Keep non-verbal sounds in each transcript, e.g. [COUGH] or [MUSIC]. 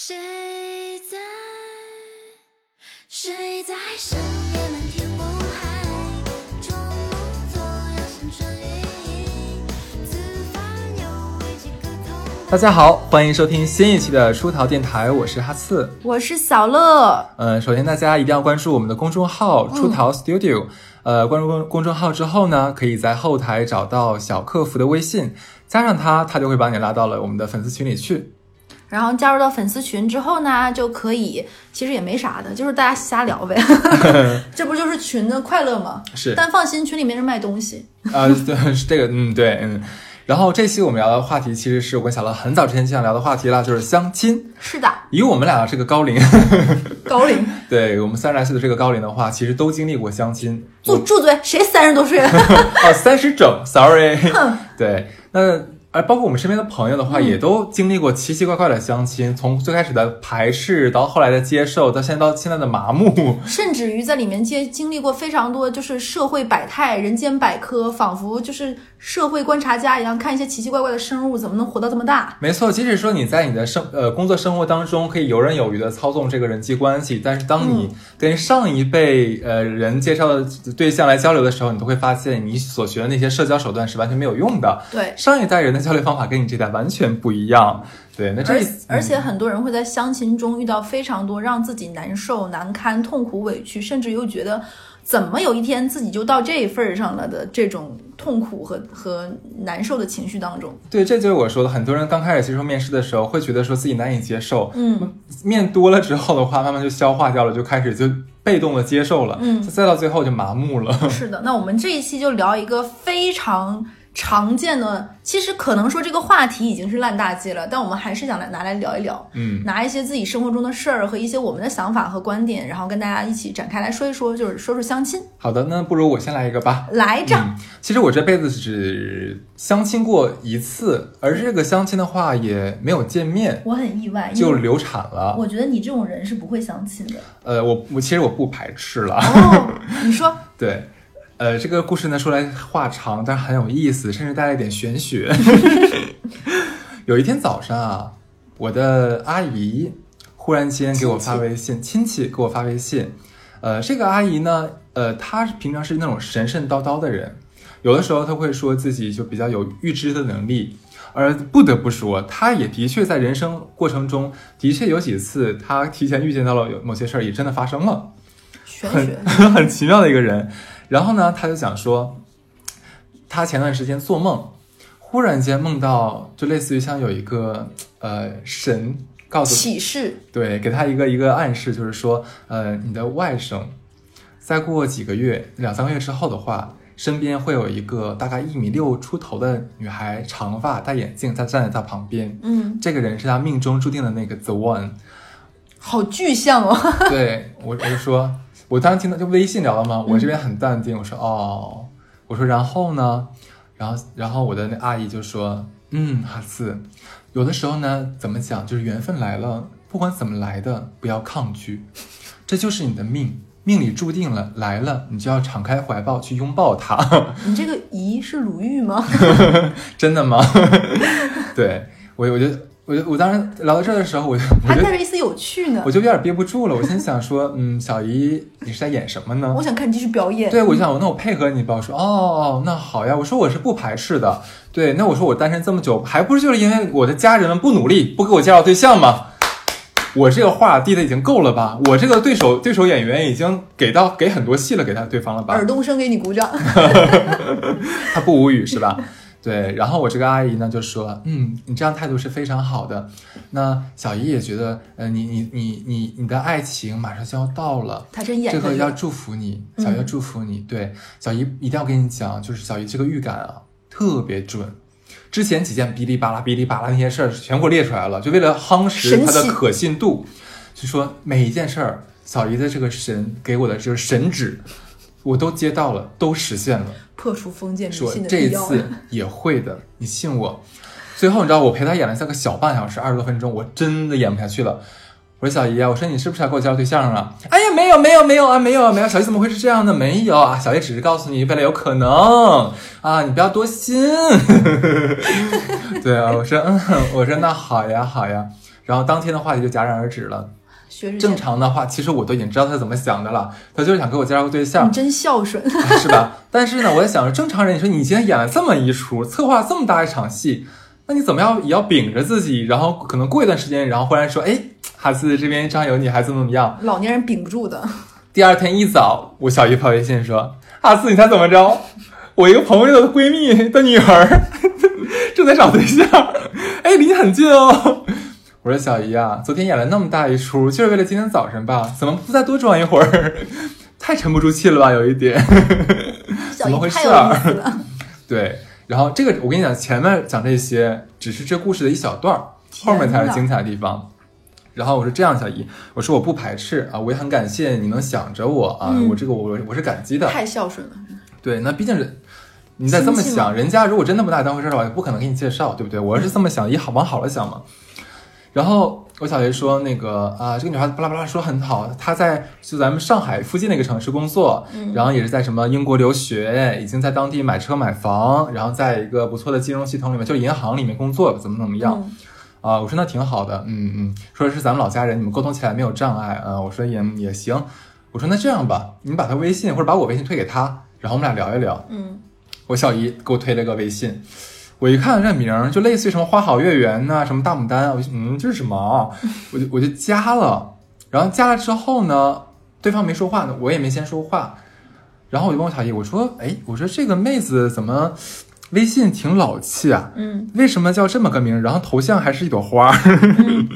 谁在？谁在？深夜漫天雾海，捉梦作要山川雨影，此番又为几个痛大家好，欢迎收听新一期的出逃电台，我是哈刺。我是小乐，嗯，首先大家一定要关注我们的公众号“出逃 Studio”。呃，关注公公众号之后呢，可以在？后台找到小客服的微信，加上他，他就会把你拉到了我们的粉丝群里去。然后加入到粉丝群之后呢，就可以，其实也没啥的，就是大家瞎聊呗，[LAUGHS] 这不就是群的快乐吗？是但放心，群里面是卖东西。啊，对，是这个，嗯，对，嗯。然后这期我们聊的话题，其实是我跟小乐很早之前就想聊的话题了，就是相亲。是的，以我们俩这个高龄，[LAUGHS] 高龄，[LAUGHS] 对我们三十来岁的这个高龄的话，其实都经历过相亲。住住嘴，谁三十多岁了？哦，三十整，sorry。对，那而包括我们身边的朋友的话，也都经历过奇奇怪怪的相亲，从最开始的排斥，到后来的接受，到现在到现在的麻木。[LAUGHS] 甚至于在里面接经历过非常多，就是社会百态、人间百科，仿佛就是社会观察家一样，看一些奇奇怪怪的生物怎么能活到这么大。没错，即使说你在你的生呃工作生活当中可以游刃有余的操纵这个人际关系，但是当你跟上一辈呃人介绍的对象来交流的时候，你都会发现你所学的那些社交手段是完全没有用的。对，上一代人的交流方法跟你这代完全不一样。对，那这而且很多人会在相亲中遇到非常多让自己难受、难堪、痛苦、委屈，甚至又觉得怎么有一天自己就到这份儿上了的这种痛苦和和难受的情绪当中。对，这就是我说的，很多人刚开始接受面试的时候，会觉得说自己难以接受，嗯，面多了之后的话，慢慢就消化掉了，就开始就被动的接受了，嗯再到最后就麻木了。[LAUGHS] 是的，那我们这一期就聊一个非常常见的，其实可能说这个话题已经是烂大街了，但我们还是想来拿来聊一聊，嗯，拿一些自己生活中的事儿和一些我们的想法和观点，然后跟大家一起展开来说一说，就是说说相亲。好的，那不如我先来一个吧。来着，嗯，其实我这辈子只相亲过一次，而这个相亲的话也没有见面，我很意外，就流产了。我觉得你这种人是不会相亲的。呃，我我其实我不排斥了，哦，你说，[LAUGHS] 对。呃，这个故事呢说来话长，但是很有意思，甚至带了一点玄学。[LAUGHS] 有一天早上啊，我的阿姨忽然间给我发微信，亲戚给我发微信。呃，这个阿姨呢，呃，她平常是那种神神叨叨的人，有的时候她会说自己就比较有预知的能力，而不得不说，她也的确在人生过程中，的确有几次她提前预见到了有某些事儿，也真的发生了。很玄学，[LAUGHS] 很奇妙的一个人。然后呢，他就讲说，他前段时间做梦，忽然间梦到，就类似于像有一个呃神告诉启示，对，给他一个一个暗示，就是说，呃，你的外甥再过几个月，两三个月之后的话，身边会有一个大概一米六出头的女孩，长发戴眼镜，她站在他旁边。嗯，这个人是他命中注定的那个 the one。好具象哦。[LAUGHS] 对我，我就说，我当时听到就微信聊了嘛，我这边很淡定，我说哦，我说然后呢，然后然后我的那阿姨就说，嗯，哈斯，有的时候呢，怎么讲，就是缘分来了，不管怎么来的，不要抗拒，这就是你的命，命里注定了，来了，你就要敞开怀抱去拥抱它，你这个姨是鲁豫吗？[LAUGHS] 真的吗？[LAUGHS] 对我，我就我就我当时聊到这儿的时候，我就还带着一丝有趣呢我。就有点憋不住了，我心想说，嗯，小姨你是在演什么呢我？想看你继续表演。对，我就想，那我配合你吧。我说，哦，那好呀。我说我是不排斥的。对，那我说我单身这么久，还不是就是因为我的家人们不努力，不给我介绍对象吗？我这个话递的已经够了吧？我这个对手对手演员已经给到给很多戏了，给他对方了吧？耳东升给你鼓掌。[LAUGHS] 他不无语是吧？对，然后我这个阿姨呢就说，嗯，你这样态度是非常好的。那小姨也觉得，呃，你你你你你的爱情马上就要到了，她真这个要祝福你，小姨要祝福你。对，小姨一定要跟你讲，就是小姨这个预感啊特别准。之前几件哔哩吧啦、哔哩吧啦那些事儿全给我列出来了，就为了夯实它的可信度，就说每一件事儿，小姨的这个神给我的就是神旨，我都接到了，都实现了。破除封建迷说信的这一。次也会的，你信我。最后你知道我陪他演了像个小半小时，二十多分钟，我真的演不下去了。我说小姨啊，我说你是不是要给我介绍对象啊？哎呀，没有没有没有啊，没有啊没有。小姨怎么会是这样的？没有啊，小姨只是告诉你未来有可能啊，你不要多心。[LAUGHS] 对啊，我说嗯，我说那好呀好呀。然后当天的话题就戛然而止了。学正常的话，其实我都已经知道他怎么想的了，他就是想给我介绍个对象你，真孝顺。[LAUGHS] 是吧？但是呢，我在想着，正常人，你说你今天演了这么一出，策划这么大一场戏，那你怎么样也要秉着自己，然后可能过一段时间，然后忽然说，哎，哈斯这边正好有你，还怎么怎么样？老年人顶不住的，第二天一早，我小姨发微信说，哈斯，你猜怎么着？我一个朋友的闺蜜的女儿 [LAUGHS] 正在找对象，哎，离你很近哦。我说小姨啊，昨天演了那么大一出，就是为了今天早晨吧？怎么不再多装一会儿？[LAUGHS] 太沉不住气了吧，有一点。[LAUGHS] 怎么回事儿。[LAUGHS] 对，然后这个我跟你讲，前面讲这些只是这故事的一小段儿，后面才是精彩的地方。然后我说这样，小姨，我说我不排斥啊，我也很感谢你能想着我啊，嗯我这个我我是感激的。太孝顺了，对，那毕竟人你再这么想，人家如果真的不拿你当回事儿的话，也不可能给你介绍，对不对？我要是这么想，也好往好了想嘛。然后我小姨说，那个啊，这个女孩子巴拉巴拉说很好，她在就咱们上海附近的一个城市工作，嗯然后也是在什么英国留学，已经在当地买车买房，然后在一个不错的金融系统里面，就银行里面工作，怎么怎么样。嗯啊，我说那挺好的，嗯嗯，说是咱们老家人，你们沟通起来没有障碍啊。我说也也行，我说那这样吧，你把他微信或者把我微信推给他，然后我们俩聊一聊。嗯，我小姨给我推了个微信，我一看这名儿，就类似于什么花好月圆呐、什么大牡丹，我就嗯这是什么啊？[LAUGHS] 我就我就加了，然后加了之后呢，对方没说话呢，我也没先说话，然后我就问我小姨，我说哎，我说这个妹子怎么微信挺老气啊？嗯，为什么叫这么个名儿？然后头像还是一朵花儿。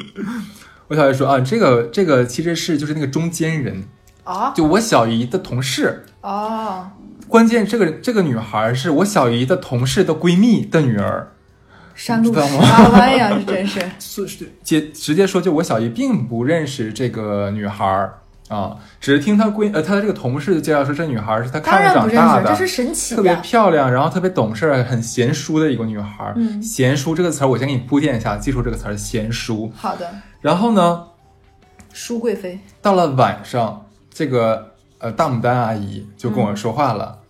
[LAUGHS] 我小姨说啊，这个这个其实是就是那个中间人，啊就我小姨的同事。哦，关键这个这个女孩是我小姨的同事的闺蜜的女儿，山路十八弯呀，这真是。[LAUGHS] 是是接直接说，就我小姨并不认识这个女孩儿啊，只是听她闺呃她的这个同事介绍说，这女孩儿是她看着长大的，这是神奇特别。漂亮，然后特别懂事儿，很贤淑的一个女孩儿。嗯贤淑这个词儿，我先给你铺垫一下，记住这个词儿，贤淑。好的，然后呢，淑贵妃。到了晚上，这个呃大牡丹阿姨就跟我说话了：“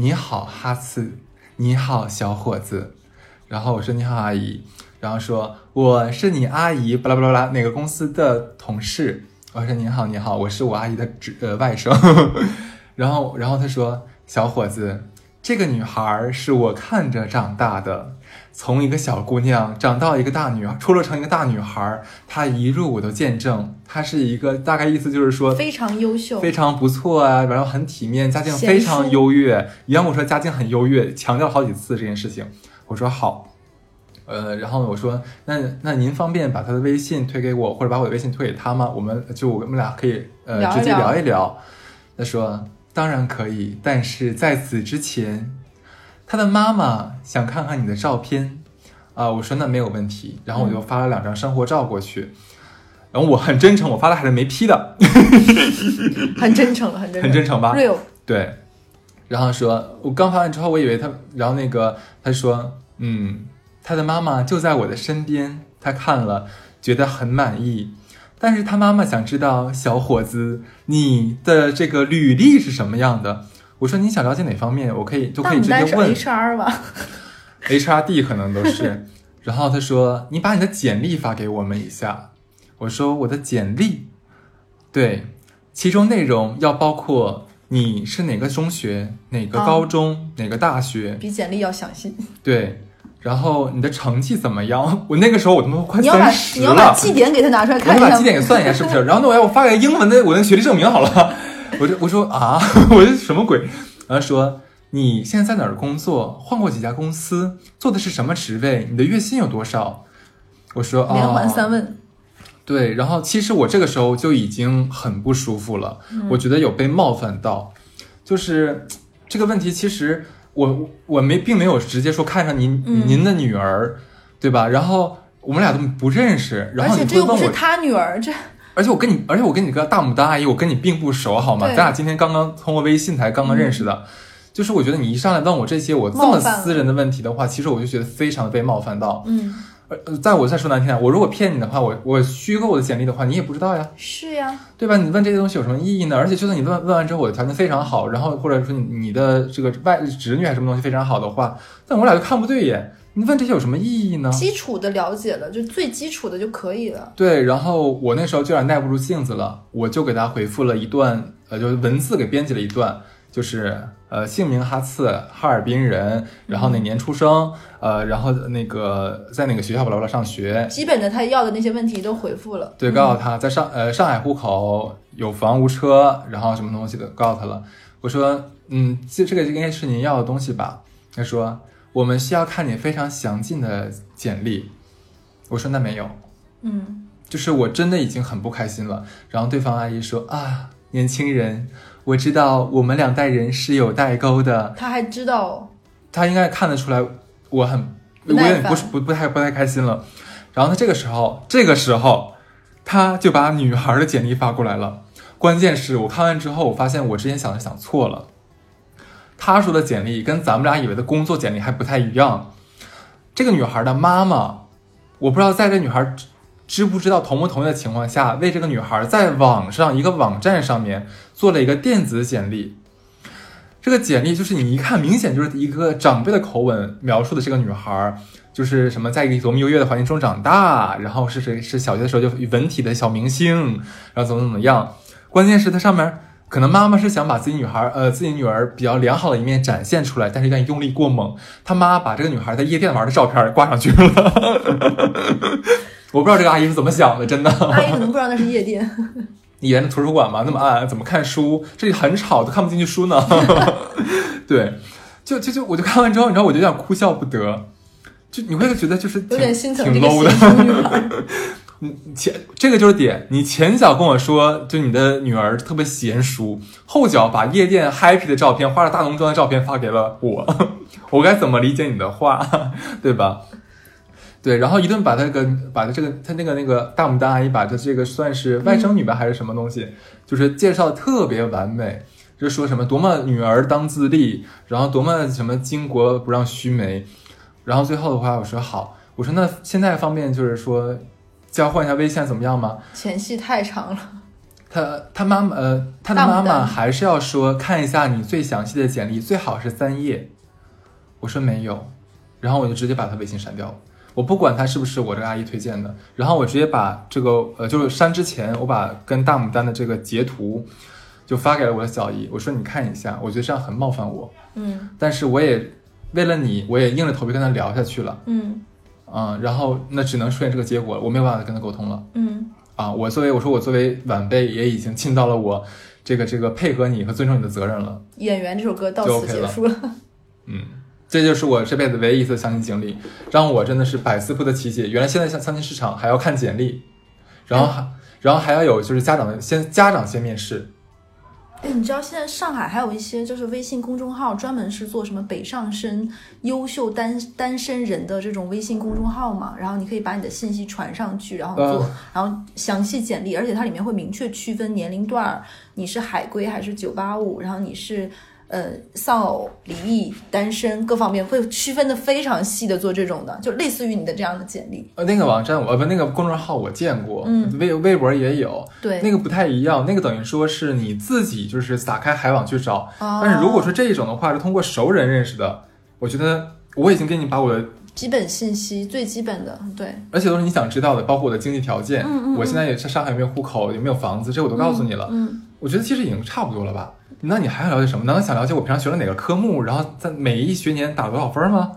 你好，哈次，你好，小伙子。”然后我说：“你好，阿姨。”然后说：“我是你阿姨，巴拉巴拉拉哪个公司的同事。”我说：“你好，你好，我是我阿姨的侄呃外甥。[LAUGHS] ”然后然后他说：“小伙子，这个女孩是我看着长大的。”从一个小姑娘长到一个大女孩，出落成一个大女孩，她一入我都见证。她是一个大概意思就是说非常优秀，非常不错啊，然后很体面，家境非常优越。你让我说家境很优越，强调了好几次这件事情。我说好，呃，然后我说那那您方便把他的微信推给我，或者把我的微信推给他吗？我们就我们俩可以呃直接聊一聊聊一聊。他说当然可以，但是在此之前，他的妈妈想看看你的照片啊、我说那没有问题，然后我就发了两张生活照过去。然后我很真诚，我发的还是没 P 的，[LAUGHS] 很真诚，很真诚，很真诚吧？real。对，然后说，我刚发完之后，我以为他，然后那个他说，嗯，他的妈妈就在我的身边，他看了觉得很满意，但是他妈妈想知道，小伙子，你的这个履历是什么样的？我说你想了解哪方面，我可以就可以直接问 HR 吧？[LAUGHS] HRD 可能都是。然后他说：“你把你的简历发给我们一下。”我说：“我的简历，对，其中内容要包括你是哪个中学、哪个哦高中、哪个大学，比简历要详细。对，然后你的成绩怎么样？我那个时候我他妈快三十你要把了，绩点给他拿出来我看一下就把绩。点给算一下是不是？然后那，我要我发给英文的我那个学历证明好了。我就我说啊，[LAUGHS] 我这什么鬼？然后说你现在在哪儿工作？换过几家公司？做的是什么职位？你的月薪有多少？我说啊，连环三问，对，然后其实我这个时候就已经很不舒服了，嗯我觉得有被冒犯到，就是这个问题，其实我我没并没有直接说看上您、嗯您的女儿，对吧？然后我们俩都不认识，然后而后且这又不是他女儿，这而且我跟你，而且我跟你个大牡丹阿姨，我跟你并不熟，好吗？咱俩今天刚刚通过微信才刚刚认识的。就是我觉得你一上来问我这些我这么私人的问题的话，其实我就觉得非常的被冒犯到。嗯呃，呃在我再说难听点，我如果骗你的话，我我虚构我的简历的话，你也不知道呀。是呀，对吧？你问这些东西有什么意义呢？而且就算你问问完之后，我的条件非常好，然后或者说你你的这个外侄女还是什么东西非常好的话，但我俩就看不对眼，你问这些有什么意义呢？基础的了解了，就最基础的就可以了。对，然后我那时候就有点耐不住性子了，我就给他回复了一段，呃，就是文字给编辑了一段，就是呃，姓名哈次，哈尔滨人，然后哪年出生，呃，然后那个在哪个学校巴拉巴拉上学，基本的他要的那些问题都回复了。对，告诉他在上呃上海户口，有房无车，然后什么东西的，告诉他了。我说，嗯，这这个应该是您要的东西吧？他说，我们需要看你非常详尽的简历。我说那没有，嗯，就是我真的已经很不开心了。然后对方阿姨说啊，年轻人，我知道我们两代人是有代沟的。他还知道他应该看得出来我很，我也不是不不太不太开心了。然后他这个时候，这个时候他就把女孩的简历发过来了。关键是我看完之后，我发现我之前想的想错了。他说的简历跟咱们俩以为的工作简历还不太一样。这个女孩的妈妈，我不知道在这女孩知知不知道同不同意的情况下，为这个女孩在网上一个网站上面做了一个电子简历。这个简历就是你一看，明显就是一个长辈的口吻描述的这个女孩，就是什么在一个多么优越的环境中长大，然后是谁是小学的时候就文体的小明星，然后怎么怎么样。关键是它上面可能妈妈是想把自己女孩呃自己女儿比较良好的一面展现出来，但是有点用力过猛，他妈把这个女孩在夜店玩的照片挂上去了。[LAUGHS] 我不知道这个阿姨是怎么想的，真的。阿姨可能不知道那是夜店。[LAUGHS] 你沿着图书馆嘛，那么暗，怎么看书？这里很吵，都看不进去书呢。[LAUGHS] 对，就就就我就看完之后，你知道，我就有点哭笑不得。就你会觉得就是挺有点心疼挺这个 low 的。贤淑女孩。你前这个就是点，你前脚跟我说，就你的女儿特别娴熟，后脚把夜店 happy 的照片，化了大浓妆的照片发给了我，[LAUGHS] 我该怎么理解你的话，[LAUGHS] 对吧？对，然后一顿把他个把他这个他那个那个大牡丹阿姨把他这个算是外甥女吧、还是什么东西，就是介绍的特别完美，就说什么多么女儿当自立，然后多么什么巾帼不让须眉，然后最后的话我说好，我说那现在方便就是说交换一下微信怎么样吗？前戏太长了，他他妈妈呃，他的妈妈还是要说看一下你最详细的简历，最好是三页。我说没有，然后我就直接把他微信删掉了。我不管他是不是我这个阿姨推荐的，然后我直接把这个呃，就是删之前，我把跟大牡丹的这个截图就发给了我的小姨，我说你看一下，我觉得这样很冒犯我，嗯。但是我也为了你，我也硬着头皮跟他聊下去了，嗯嗯，然后那只能出现这个结果了，我没有办法跟他沟通了。嗯啊，我作为我说我作为晚辈也已经尽到了我这个这个配合你和尊重你的责任了。演员这首歌到此结束了。嗯，这就是我这辈子唯一一次相亲经历，让我真的是百思不得其解。原来现在相相亲市场还要看简历，然后还、然后还要有就是家长的先家长先面试。哎，你知道现在上海还有一些就是微信公众号，专门是做什么北上深优秀单单身人的这种微信公众号嘛？然后你可以把你的信息传上去，然后做，嗯然后详细简历，而且它里面会明确区分年龄段儿，你是海归还是九八五，然后你是呃丧偶、离异、单身各方面会区分的非常细的做这种的，就类似于你的这样的简历。呃，那个网站我呃不那个公众号我见过，嗯。微微博也有，对，那个不太一样，那个等于说是你自己就是打开海网去找，哦。但是如果说这一种的话是通过熟人认识的，我觉得我已经给你把我的基本信息最基本的，对，而且都是你想知道的，包括我的经济条件，嗯嗯我现在也是上海有没有户口，有没有房子，这我都告诉你了。嗯，我觉得其实已经差不多了吧？那你还想了解什么？难道想了解我平常学了哪个科目，然后在每一学年打多少分吗？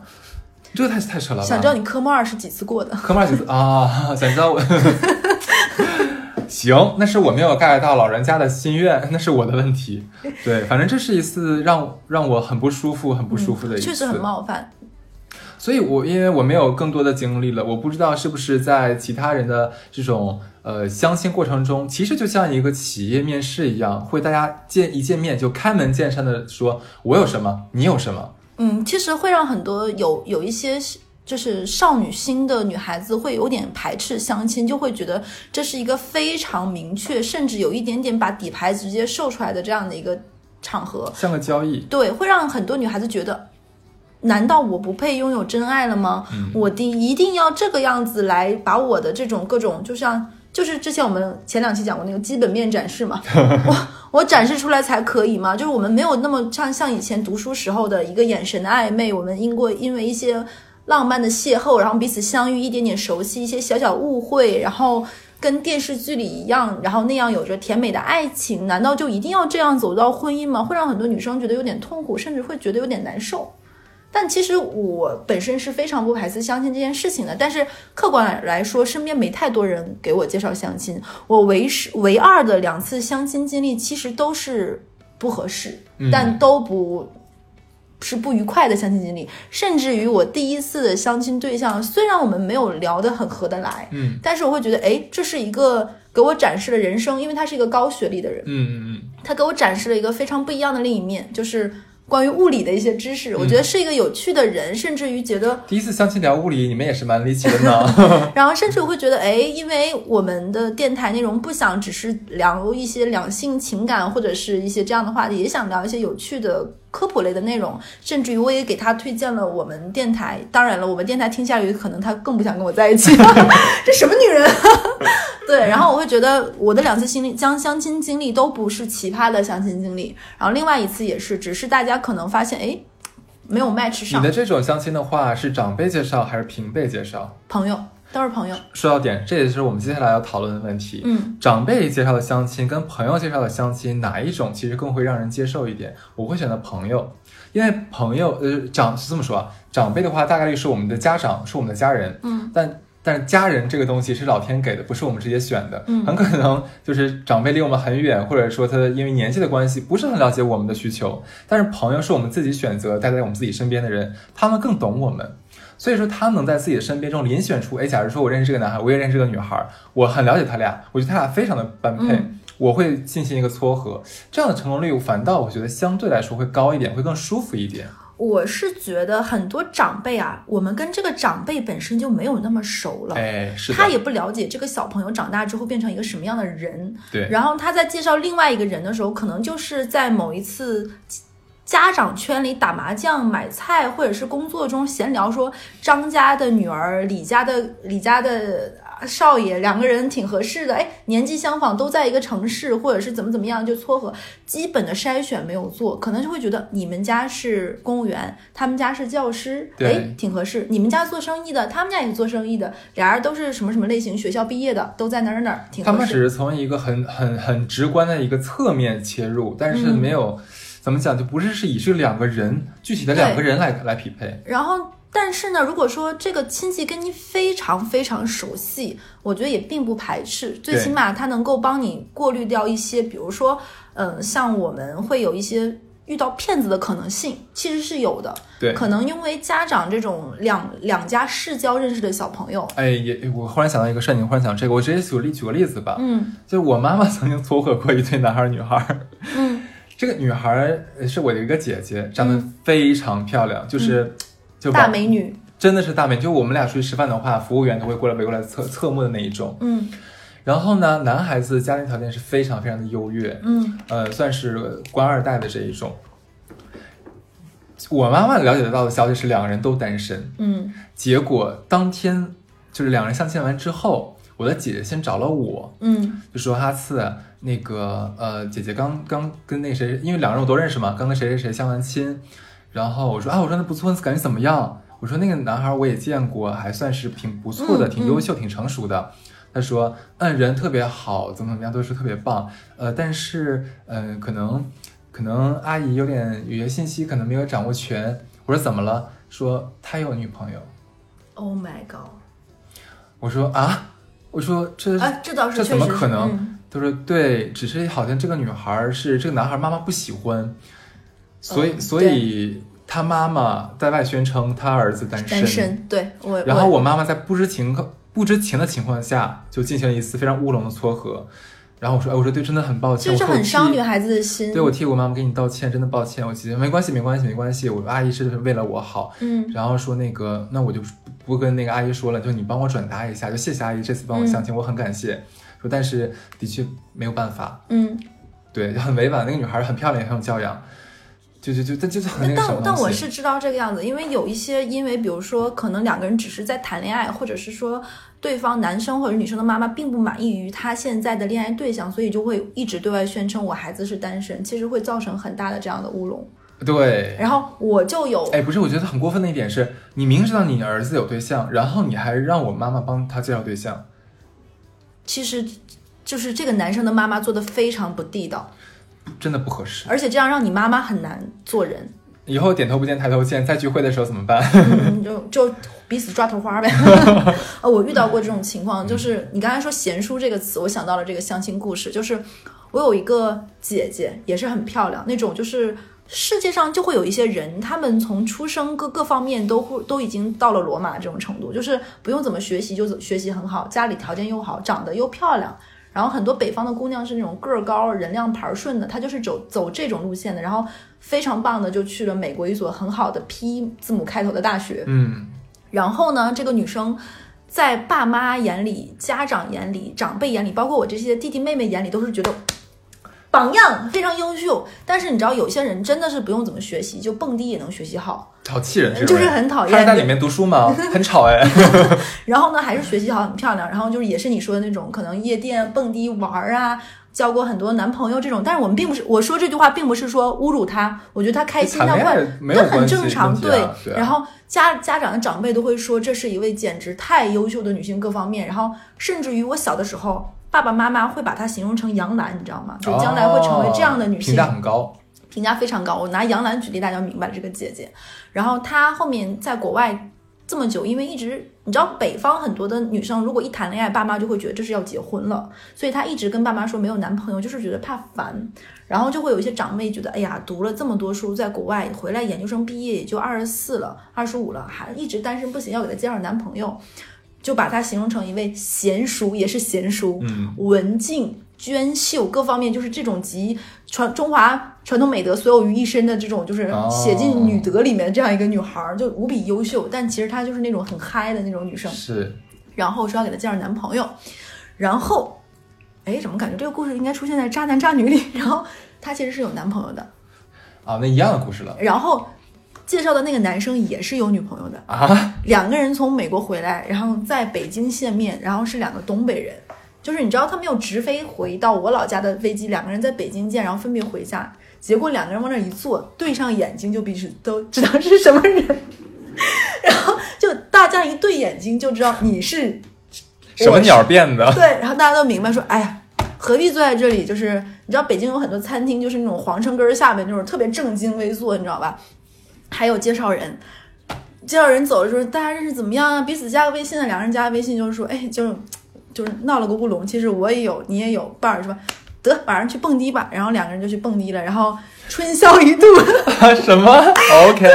这个太太扯了吧！想知道你科目二是几次过的？科目二几次啊？[LAUGHS] 想知道我？[LAUGHS] 行，那是我没有 get 到老人家的心愿，那是我的问题。对，反正这是一次让让我很不舒服、很不舒服的一次。确实很冒犯。所以我因为我没有更多的经历了，我不知道是不是在其他人的这种呃相亲过程中，其实就像一个企业面试一样，会大家见一见面就开门见山的说我有什么，你有什么。嗯，其实会让很多有有一些就是少女心的女孩子会有点排斥相亲，就会觉得这是一个非常明确，甚至有一点点把底牌直接秀出来的这样的一个场合。像个交易，对，会让很多女孩子觉得，难道我不配拥有真爱了吗？我的一定要这个样子来把我的这种各种，就像就是之前我们前两期讲过那个基本面展示嘛，[LAUGHS] 我我展示出来才可以吗？就是我们没有那么像像以前读书时候的一个眼神的暧昧，我们因过因为一些浪漫的邂逅，然后彼此相遇，一点点熟悉，一些小小误会，然后跟电视剧里一样，然后那样有着甜美的爱情，难道就一定要这样走到婚姻吗？会让很多女生觉得有点痛苦，甚至会觉得有点难受。但其实我本身是非常不排斥相亲这件事情的，但是客观来说，身边没太多人给我介绍相亲。我唯是唯二的两次相亲经历，其实都是不合适，但都不是不愉快的相亲经历。甚至于我第一次的相亲对象，虽然我们没有聊得很合得来，嗯但是我会觉得，哎，这是一个给我展示了人生，因为他是一个高学历的人，嗯嗯嗯，他给我展示了一个非常不一样的另一面，就是关于物理的一些知识。我觉得是一个有趣的人，甚至于觉得，第一次相亲聊物理，你们也是蛮离奇的呢。[LAUGHS] 然后甚至我会觉得，哎，因为我们的电台内容不想只是聊一些两性情感或者是一些这样的话题，也想聊一些有趣的。科普类的内容，甚至于我也给他推荐了我们电台。当然了，我们电台听下来，可能他更不想跟我在一起。[LAUGHS] 这什么女人？[LAUGHS] 对，然后我会觉得我的两次经历，将相亲经历都不是奇葩的相亲经历，然后另外一次也是，只是大家可能发现，哎，没有 match 上。你的这种相亲的话，是长辈介绍还是平辈介绍？朋友都是朋友。说到点，这也是我们接下来要讨论的问题。嗯，长辈介绍的相亲跟朋友介绍的相亲，哪一种其实更会让人接受一点？我会选择朋友，因为朋友，呃，长是这么说啊，长辈的话大概率是我们的家长，是我们的家人。嗯，但但是家人这个东西是老天给的，不是我们直接选的。嗯很可能就是长辈离我们很远，或者说他因为年纪的关系不是很了解我们的需求。但是朋友是我们自己选择待在我们自己身边的人，他们更懂我们。所以说，他能在自己的身边中遴选出，哎，假如说我认识这个男孩，我也认识这个女孩，我很了解他俩，我觉得他俩非常的般配，嗯我会进行一个撮合，这样的成功率反倒我觉得相对来说会高一点，会更舒服一点。我是觉得很多长辈啊，我们跟这个长辈本身就没有那么熟了。哎，是，他也不了解这个小朋友长大之后变成一个什么样的人，对，然后他在介绍另外一个人的时候，可能就是在某一次家长圈里打麻将、买菜，或者是工作中闲聊，说张家的女儿、李家的李家的少爷两个人挺合适的，哎，年纪相仿，都在一个城市，或者是怎么怎么样就撮合，基本的筛选没有做，可能就会觉得你们家是公务员，他们家是教师，对哎，挺合适。你们家做生意的，他们家也是做生意的，俩人都是什么什么类型学校毕业的，都在哪儿哪儿，挺合适。他们只是从一个很很很直观的一个侧面切入，但是嗯没有、怎么讲，就不是是以这两个人具体的两个人来来匹配。然后，但是呢，如果说这个亲戚跟你非常非常熟悉，我觉得也并不排斥，最起码他能够帮你过滤掉一些，比如说，嗯、像我们会有一些遇到骗子的可能性，其实是有的。对，可能因为家长这种两两家世交认识的小朋友，哎，也我忽然想到一个事儿，你忽然想这个，我直接举个例举个例子吧。嗯就是我妈妈曾经撮合过一对男孩儿女孩儿，嗯 [LAUGHS] 这个女孩是我的一个姐姐，长得非常漂亮，就是、就大美女，真的是大美，就我们俩出去吃饭的话，服务员都会过来围过来侧侧目的那一种。嗯。然后呢，男孩子家庭条件是非常非常的优越，嗯。呃，算是官二代的这一种。我妈妈了解得到的消息是两个人都单身，嗯。结果当天就是两人相亲完之后，我的姐姐先找了我，嗯。就说哈次那个呃，姐姐刚刚跟那谁，因为两个人我都认识嘛，刚跟谁谁谁相完亲，然后我说啊，我说那不错，感觉怎么样？我说那个男孩我也见过，还算是挺不错的，嗯挺优秀，挺成熟的。他说，嗯，人特别好，怎么怎么样，都是特别棒。呃，但是，嗯、可能可能阿姨有点有些信息可能没有掌握全。我说怎么了？说他有女朋友。，Oh my god，我说啊，我说这啊，这倒是这怎么可能？嗯他说对，只是好像这个女孩是这个男孩妈妈不喜欢，所以、嗯所以他妈妈在外宣称他儿子单身。单身，对我，然后我妈妈在不知情不知情的情况下，就进行了一次非常乌龙的撮合。然后我说，哎，我说对，真的很抱歉，就是很伤女孩子的心。对我替我妈妈给你道歉，真的抱歉。我姐姐没关系，没关系，没关系。我阿姨是为了我好，嗯然后说那个，那我就不不跟那个阿姨说了，就你帮我转达一下，就谢谢阿姨这次帮我相亲，我很感谢。说但是的确没有办法，嗯，对，就 [LAUGHS] 很委婉。那个女孩很漂亮，很有教养，就就就但就是很但我是知道这个样子，因为有一些，因为比如说，可能两个人只是在谈恋爱，或者是说对方男生或者女生的妈妈并不满意于他现在的恋爱对象，所以就会一直对外宣称我孩子是单身，其实会造成很大的这样的乌龙。对。然后我就有哎，不是，我觉得很过分的一点是，你明知道你儿子有对象，然后你还让我妈妈帮他介绍对象，其实就是这个男生的妈妈做的非常不地道，真的不合适。而且这样让你妈妈很难做人，以后点头不见抬头见，在聚会的时候怎么办？嗯，就就彼此抓头花呗。[LAUGHS] 呃，我遇到过这种情况，就是你刚才说“贤淑”这个词，我想到了这个相亲故事，就是我有一个姐姐，也是很漂亮，那种就是。世界上就会有一些人，他们从出生各各方面都会都已经到了罗马这种程度，就是不用怎么学习就学习很好，家里条件又好，长得又漂亮。然后很多北方的姑娘是那种个儿高、人靓盘顺的，她就是走走这种路线的，然后非常棒的就去了美国一所很好的 P 字母开头的大学。嗯，然后呢，这个女生在爸妈眼里、家长眼里、长辈眼里，包括我这些弟弟妹妹眼里，都是觉得榜样非常优秀。但是你知道，有些人真的是不用怎么学习，就蹦迪也能学习好。好气人，就是很讨厌他是在里面读书吗？[LAUGHS] 很吵哎。[LAUGHS] 然后呢，还是学习好，很漂亮。然后就是也是你说的那种，可能夜店蹦迪玩儿啊。交过很多男朋友这种，但是我们并不是我说这句话，并不是说侮辱他，我觉得他开心，谈恋那会爱没有那很正常，对啊然后家家长的长辈都会说，这是一位简直太优秀的女性，各方面。然后甚至于我小的时候，爸爸妈妈会把她形容成杨澜，你知道吗？就将来会成为这样的女性。哦评价很高。评价非常高。我拿杨澜举例，大家就明白了这个姐姐。然后她后面在国外这么久，因为一直你知道北方很多的女生，如果一谈恋爱，爸妈就会觉得这是要结婚了，所以她一直跟爸妈说没有男朋友，就是觉得怕烦。然后就会有一些长辈觉得，哎呀，读了这么多书，在国外回来研究生毕业也就二十四了、二十五了，还一直单身不行，要给她介绍男朋友，就把她形容成一位贤淑，也是贤淑，嗯，文静、娟秀，各方面就是这种集传中华传统美德所有于一身的这种，就是哦写进女德里面的这样一个女孩儿，就无比优秀。但其实她就是那种很嗨的那种女生。是然后说要给她介绍男朋友，然后，哎，怎么感觉这个故事应该出现在渣男渣女里？[LAUGHS] 然后她其实是有男朋友的，啊，那一样的故事了然后介绍的那个男生也是有女朋友的，啊。两个人从美国回来，然后在北京见面，然后是两个东北人，就是你知道他们有直飞回到我老家的飞机，两个人在北京见，然后分别回家，结果两个人往那儿一坐，对上眼睛就彼此都知道是什么人，[LAUGHS] 然后就大家一对眼睛就知道你是什么鸟变的？对，然后大家都明白说，哎呀，何必坐在这里？就是你知道北京有很多餐厅，就是那种皇城根儿下面那种特别正襟危坐，你知道吧？还有介绍人，介绍人走的时候，大家认识怎么样啊？彼此加个微信啊，两个人加个微信，就是说，哎，就就是闹了个乌龙，其实我也有，你也有伴儿是吧？得晚上去蹦迪吧，然后两个人就去蹦迪了，然后春宵一度，[LAUGHS] 什么？[LAUGHS] OK，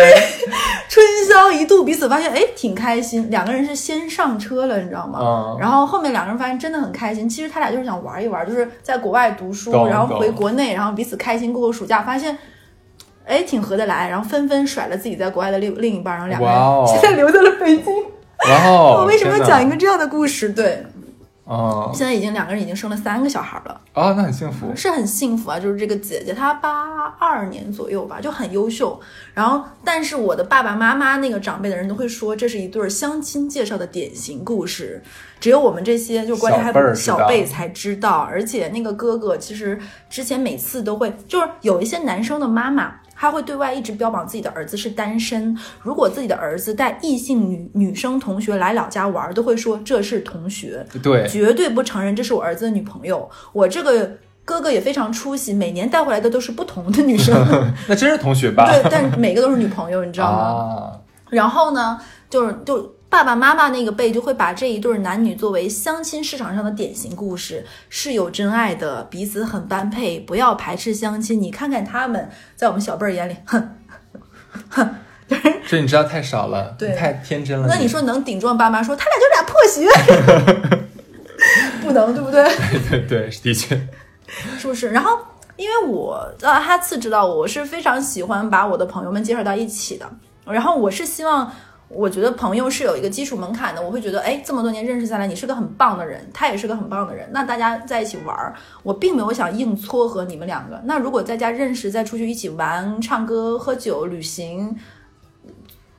春宵一度，彼此发现哎挺开心，两个人是先上车了，你知道吗？嗯然后后面两个人发现真的很开心，其实他俩就是想玩一玩，就是在国外读书，然后回国内，然后彼此开心过个暑假，发现。哎，挺合得来，然后纷纷甩了自己在国外的另另一半，然后两个人现在留在了北京。然后我为什么要讲一个这样的故事？对，哦现在已经两个人已经生了三个小孩了。哦，那很幸福。是很幸福啊，就是这个姐姐，她八二年左右吧，就很优秀。然后，但是我的爸爸妈妈那个长辈的人都会说，这是一对儿相亲介绍的典型故事，只有我们这些就关系还小辈儿知道小辈才知道。而且那个哥哥其实之前每次都会，就是有一些男生的妈妈。他会对外一直标榜自己的儿子是单身，如果自己的儿子带异性女女生同学来老家玩，都会说这是同学。对，绝对不承认这是我儿子的女朋友。我这个哥哥也非常出息，每年带回来的都是不同的女生，[LAUGHS] 那真是同学吧？对，但每个都是女朋友，你知道吗？啊，然后呢，就是就爸爸妈妈那个辈就会把这一对男女作为相亲市场上的典型故事，是有真爱的，彼此很般配，不要排斥相亲。你看看他们，在我们小辈儿眼里，哼哼。这你知道太少了，对太天真了。[LAUGHS] 那你说能顶撞爸妈说他俩就俩破鞋？不能，对不对？[LAUGHS] 对对，的确，是不是？然后，因为我呃，哈次知道我是非常喜欢把我的朋友们介绍到一起的，然后我是希望。我觉得朋友是有一个基础门槛的，我会觉得，哎，这么多年认识下来，你是个很棒的人，他也是个很棒的人，那大家在一起玩儿，我并没有想硬撮合你们两个。那如果在家认识，再出去一起玩、唱歌、喝酒、旅行，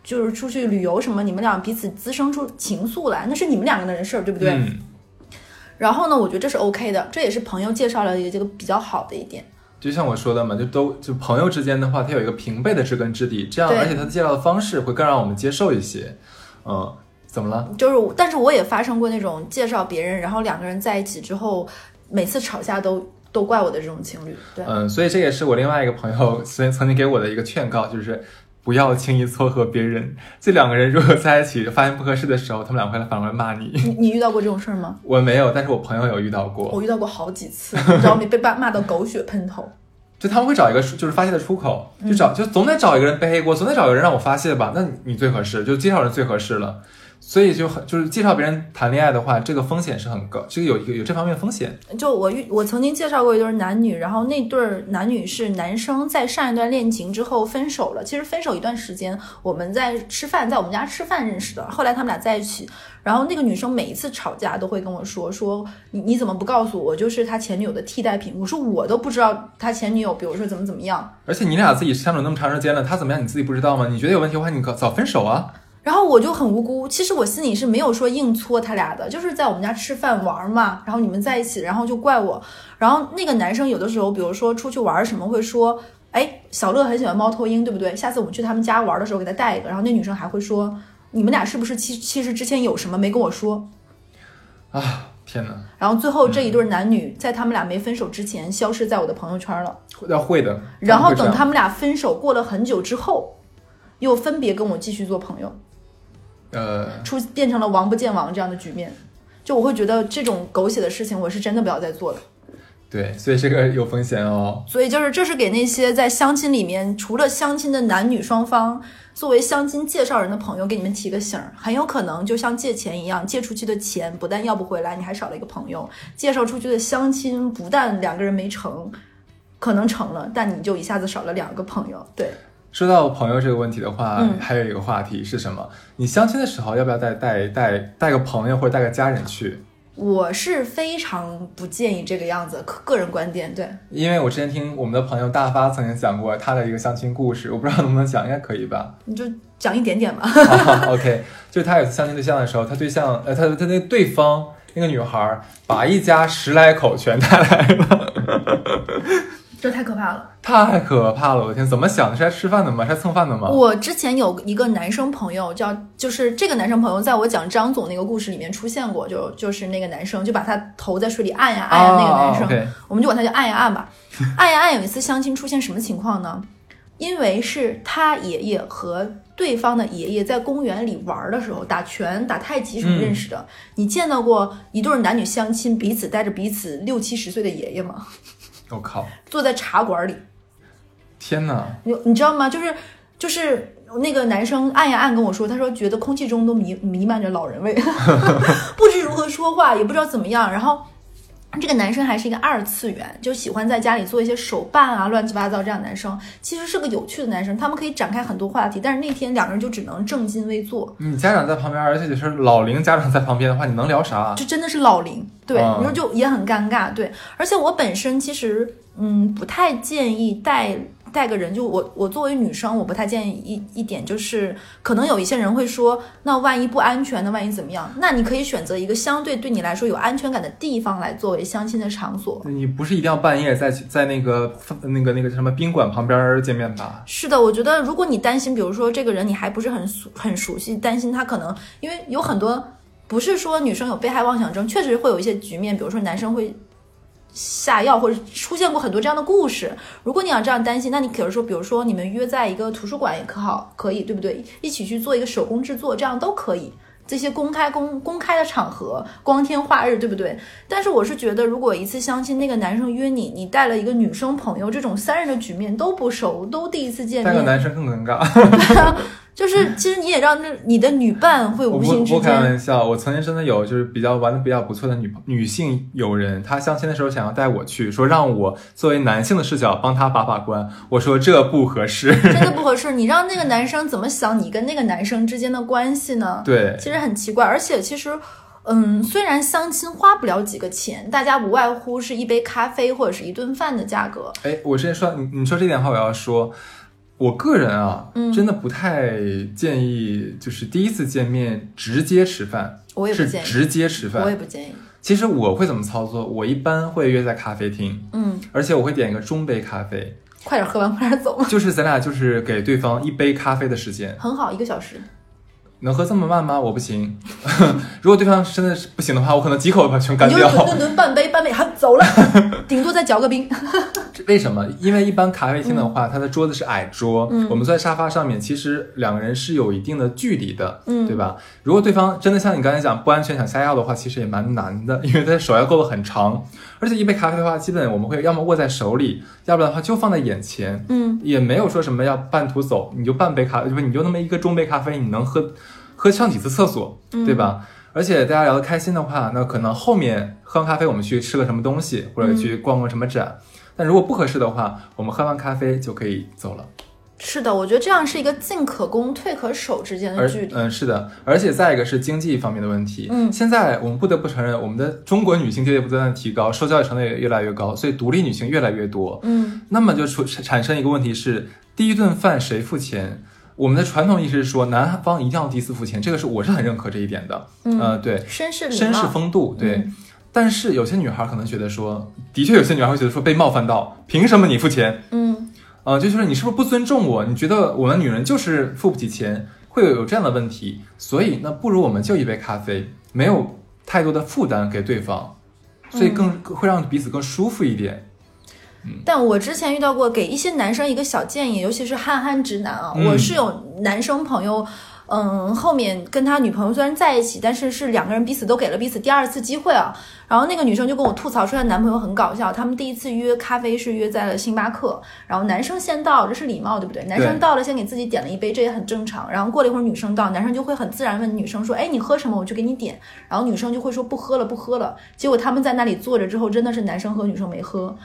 就是出去旅游什么，你们俩彼此滋生出情愫来，那是你们两个人的事儿，对不对？嗯，然后呢，我觉得这是 OK 的，这也是朋友介绍了一个这个比较好的一点。就像我说的嘛，就都就朋友之间的话，他有一个平辈的知根知底，这样而且他介绍的方式会更让我们接受一些。嗯，怎么了？就是，但是我也发生过那种介绍别人，然后两个人在一起之后，每次吵架都都怪我的这种情侣。对，嗯，所以这也是我另外一个朋友 [LAUGHS] 曾曾经给我的一个劝告，就是不要轻易撮合别人。这两个人如果在一起发现不合适的时候，他们两个会反过来骂你。你你遇到过这种事儿吗？[LAUGHS] 我没有，但是我朋友有遇到过，我遇到过好几次，你知道没？被骂骂到狗血喷头。[LAUGHS] 就他们会找一个就是发泄的出口，就找就总得找一个人背黑锅，总得找一个人让我发泄吧。那你最合适，就介绍人最合适了。所以就很就是介绍别人谈恋爱的话，这个风险是很高，这个有一个有这方面风险。就我遇我曾经介绍过一对男女，然后那对儿男女是男生在上一段恋情之后分手了。其实分手一段时间，我们在吃饭，在我们家吃饭认识的。后来他们俩在一起，然后那个女生每一次吵架都会跟我说说你你怎么不告诉我，就是他前女友的替代品？我说我都不知道他前女友，比如说怎么怎么样。而且你俩自己相处那么长时间了，他怎么样你自己不知道吗？你觉得有问题的话，你可早分手啊。然后我就很无辜，其实我心里是没有说硬搓他俩的，就是在我们家吃饭玩嘛，然后你们在一起，然后就怪我。然后那个男生有的时候，比如说出去玩什么，会说，哎，小乐很喜欢猫头鹰，对不对？下次我们去他们家玩的时候给他带一个。然后那女生还会说，你们俩是不是其其实之前有什么没跟我说？啊，天哪，然后最后这一对男女在他们俩没分手之前消失在我的朋友圈了。要会的。然后等他们俩分手过了很久之后，又分别跟我继续做朋友。呃，出变成了王不见王这样的局面，就我会觉得这种狗血的事情，我是真的不要再做了。对，所以这个有风险哦。所以就是这是给那些在相亲里面，除了相亲的男女双方，作为相亲介绍人的朋友，给你们提个醒儿，很有可能就像借钱一样，借出去的钱不但要不回来，你还少了一个朋友；介绍出去的相亲不但两个人没成，可能成了，但你就一下子少了两个朋友。对，说到朋友这个问题的话，嗯还有一个话题是什么？你相亲的时候要不要带带带带个朋友或者带个家人去？我是非常不建议这个样子，个个人观点。对，因为我之前听我们的朋友大发曾经讲过他的一个相亲故事，我不知道能不能讲，应该可以吧你就讲一点点吧。[LAUGHS] 好？OK，就是他有次相亲对象的时候，他对象呃，他他那个对方那个女孩儿把一家十来口全带来了，这太可怕了。太可怕了！我的天，怎么想的？是来吃饭的吗？是来蹭饭的吗？我之前有一个男生朋友叫，就是这个男生朋友，在我讲张总那个故事里面出现过，就就是那个男生就把他头在水里按呀按呀，那个男生，我们就管他叫按呀按吧。[LAUGHS] 按呀按有一次相亲出现什么情况呢？因为是他爷爷和对方的爷爷在公园里玩的时候打拳、打太极什么认识的。你见到过一对男女相亲，彼此带着彼此六七十岁的爷爷吗？我靠！坐在茶馆里，天哪！你你知道吗？就是就是那个男生按呀按跟我说，他说觉得空气中都弥弥漫着老人味，[LAUGHS] 不知如何说话，也不知道怎么样。然后这个男生还是一个二次元，就喜欢在家里做一些手办啊，乱七八糟这样的男生，其实是个有趣的男生，他们可以展开很多话题。但是那天两个人就只能正襟危坐，你家长在旁边，而且是老龄家长在旁边的话，你能聊啥？这真的是老龄，对，嗯你说就也很尴尬，对。而且我本身其实嗯不太建议带带个人，就我我作为女生，我不太建议一一点就是，可能有一些人会说，那万一不安全呢？万一怎么样？那你可以选择一个相对对你来说有安全感的地方来作为相亲的场所。你不是一定要半夜在在那个那个那个什么宾馆旁边见面吧？是的，我觉得如果你担心，比如说这个人你还不是很熟很熟悉，担心他可能因为有很多不是说女生有被害妄想症，确实会有一些局面，比如说男生会下药或者出现过很多这样的故事。如果你要这样担心，那你可以说，比如说你们约在一个图书馆也可好，可以对不对？一起去做一个手工制作，这样都可以。这些公开公公开的场合，光天化日，对不对？但是我是觉得，如果一次相亲，那个男生约你，你带了一个女生朋友，这种三人的局面都不熟，都第一次见面，带个男生更尴尬。就是其实你也让那你的女伴会无形之不开，玩笑，我曾经真的有就是比较玩的比较不错的女女性友人，她相亲的时候想要带我去，说让我作为男性的视角帮她把把关，我说这不合适。真的不合适。你让那个男生怎么想你跟那个男生之间的关系呢？对，其实很奇怪，而且其实。嗯，虽然相亲花不了几个钱，大家无外乎是一杯咖啡或者是一顿饭的价格。哎，我之前说你你说这点话，我要说，我个人啊，嗯真的不太建议，就是第一次见面直接吃饭，是我也不建议直接吃饭，我也不建议。其实我会怎么操作？我一般会约在咖啡厅，嗯，而且我会点一个中杯咖啡，快点喝完，快点走，就是咱俩就是给对方一杯咖啡的时间。很好，一个小时。能喝这么慢吗？我不行。[LAUGHS] 如果对方真的是不行的话，我可能几口把全干你就。顿顿顿半杯半杯，好走了，[LAUGHS] 顶多再嚼个冰。[LAUGHS] 为什么？因为一般咖啡厅的话，它的桌子是矮桌，嗯我们坐在沙发上面，其实两个人是有一定的距离的，嗯对吧？如果对方真的像你刚才讲不安全想下药的话，其实也蛮难的，因为他手要够得很长，而且一杯咖啡的话，基本我们会要么握在手里，要不然的话就放在眼前，嗯，也没有说什么要半途走，你就半杯咖，不你就那么一个中杯咖啡，你能喝喝上几次厕所，对吧？而且大家聊得开心的话，那可能后面喝完咖啡，我们去吃个什么东西，或者去逛逛什么展。但如果不合适的话，我们喝完咖啡就可以走了。是的，我觉得这样是一个进可攻、退可守之间的距离。嗯，是的，而且再一个是经济方面的问题。嗯现在我们不得不承认，我们的中国女性地位不断的提高，受教育程度也越来越高，所以独立女性越来越多。嗯那么就出产生一个问题是，第一顿饭谁付钱？我们的传统意识是说，男方一定要第一次付钱，这个是我是很认可这一点的。嗯，呃，对，绅士礼绅士。风度，对。嗯但是有些女孩可能觉得说，的确有些女孩会觉得说被冒犯到，凭什么你付钱？嗯呃，就是你是不是不尊重我？你觉得我们女人就是付不起钱，会有有这样的问题。所以那不如我们就一杯咖啡，没有太多的负担给对方，所以更会让彼此更舒服一点。但我之前遇到过，给一些男生一个小建议，尤其是憨憨直男啊，嗯我是有男生朋友。嗯，后面跟他女朋友虽然在一起，但是是两个人彼此都给了彼此第二次机会啊。然后那个女生就跟我吐槽说，她男朋友很搞笑，他们第一次约咖啡是约在了星巴克，然后男生先到，这是礼貌，对不对？男生到了先给自己点了一杯，这也很正常。然后过了一会儿女生到，男生就会很自然问女生说，哎，你喝什么？我去给你点。然后女生就会说不喝了，不喝了。结果他们在那里坐着之后，真的是男生喝，女生没喝。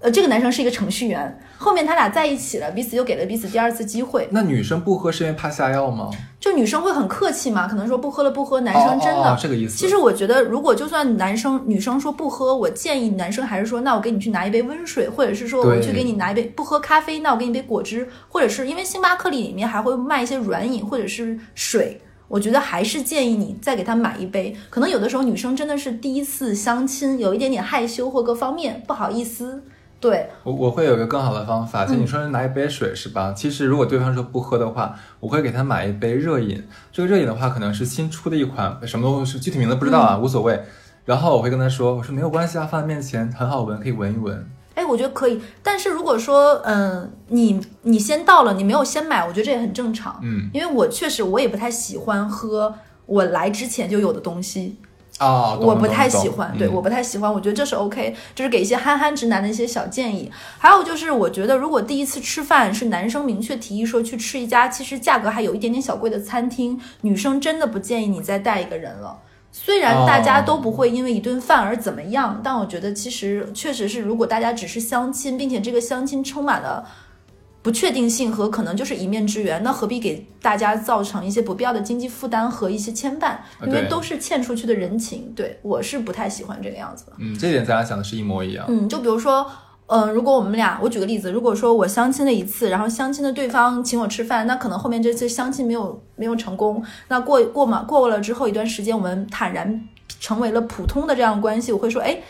呃，这个男生是一个程序员，后面他俩在一起了，彼此又给了彼此第二次机会。那女生不喝是因为怕下药吗？就女生会很客气嘛，可能说不喝了不喝，男生真的。哦哦哦这个意思。其实我觉得，如果就算男生女生说不喝，我建议男生还是说，那我给你去拿一杯温水，或者是说我去给你拿一杯不喝咖啡，那我给你杯果汁，或者是因为星巴克里面还会卖一些软饮或者是水。我觉得还是建议你再给他买一杯。可能有的时候女生真的是第一次相亲，有一点点害羞或各方面不好意思。对，我我会有一个更好的方法，就嗯你说拿一杯水是吧？其实如果对方说不喝的话，我会给他买一杯热饮。这个热饮的话，可能是新出的一款，什么东西具体名字不知道啊，嗯无所谓。然后我会跟他说，我说没有关系啊，放在面前很好闻，可以闻一闻。哎，我觉得可以。但是如果说，嗯，你你先到了，你没有先买，我觉得这也很正常。嗯因为我确实我也不太喜欢喝我来之前就有的东西，啊，懂我不太喜欢。对，嗯我不太喜欢，我觉得这是 OK，就是给一些憨憨直男的一些小建议。还有就是，我觉得如果第一次吃饭是男生明确提议说去吃一家其实价格还有一点点小贵的餐厅，女生真的不建议你再带一个人了。虽然大家哦都不会因为一顿饭而怎么样，但我觉得其实确实是，如果大家只是相亲，并且这个相亲充满了不确定性和可能就是一面之缘，那何必给大家造成一些不必要的经济负担和一些牵绊？因为都是欠出去的人情。对我是不太喜欢这个样子的。嗯，这点咱俩想的是一模一样。嗯，就比如说，嗯、如果我们俩，我举个例子，如果说我相亲了一次，然后相亲的对方请我吃饭，那可能后面这次相亲没有没有成功，那过过嘛过了之后一段时间，我们坦然成为了普通的这样关系，我会说，哎，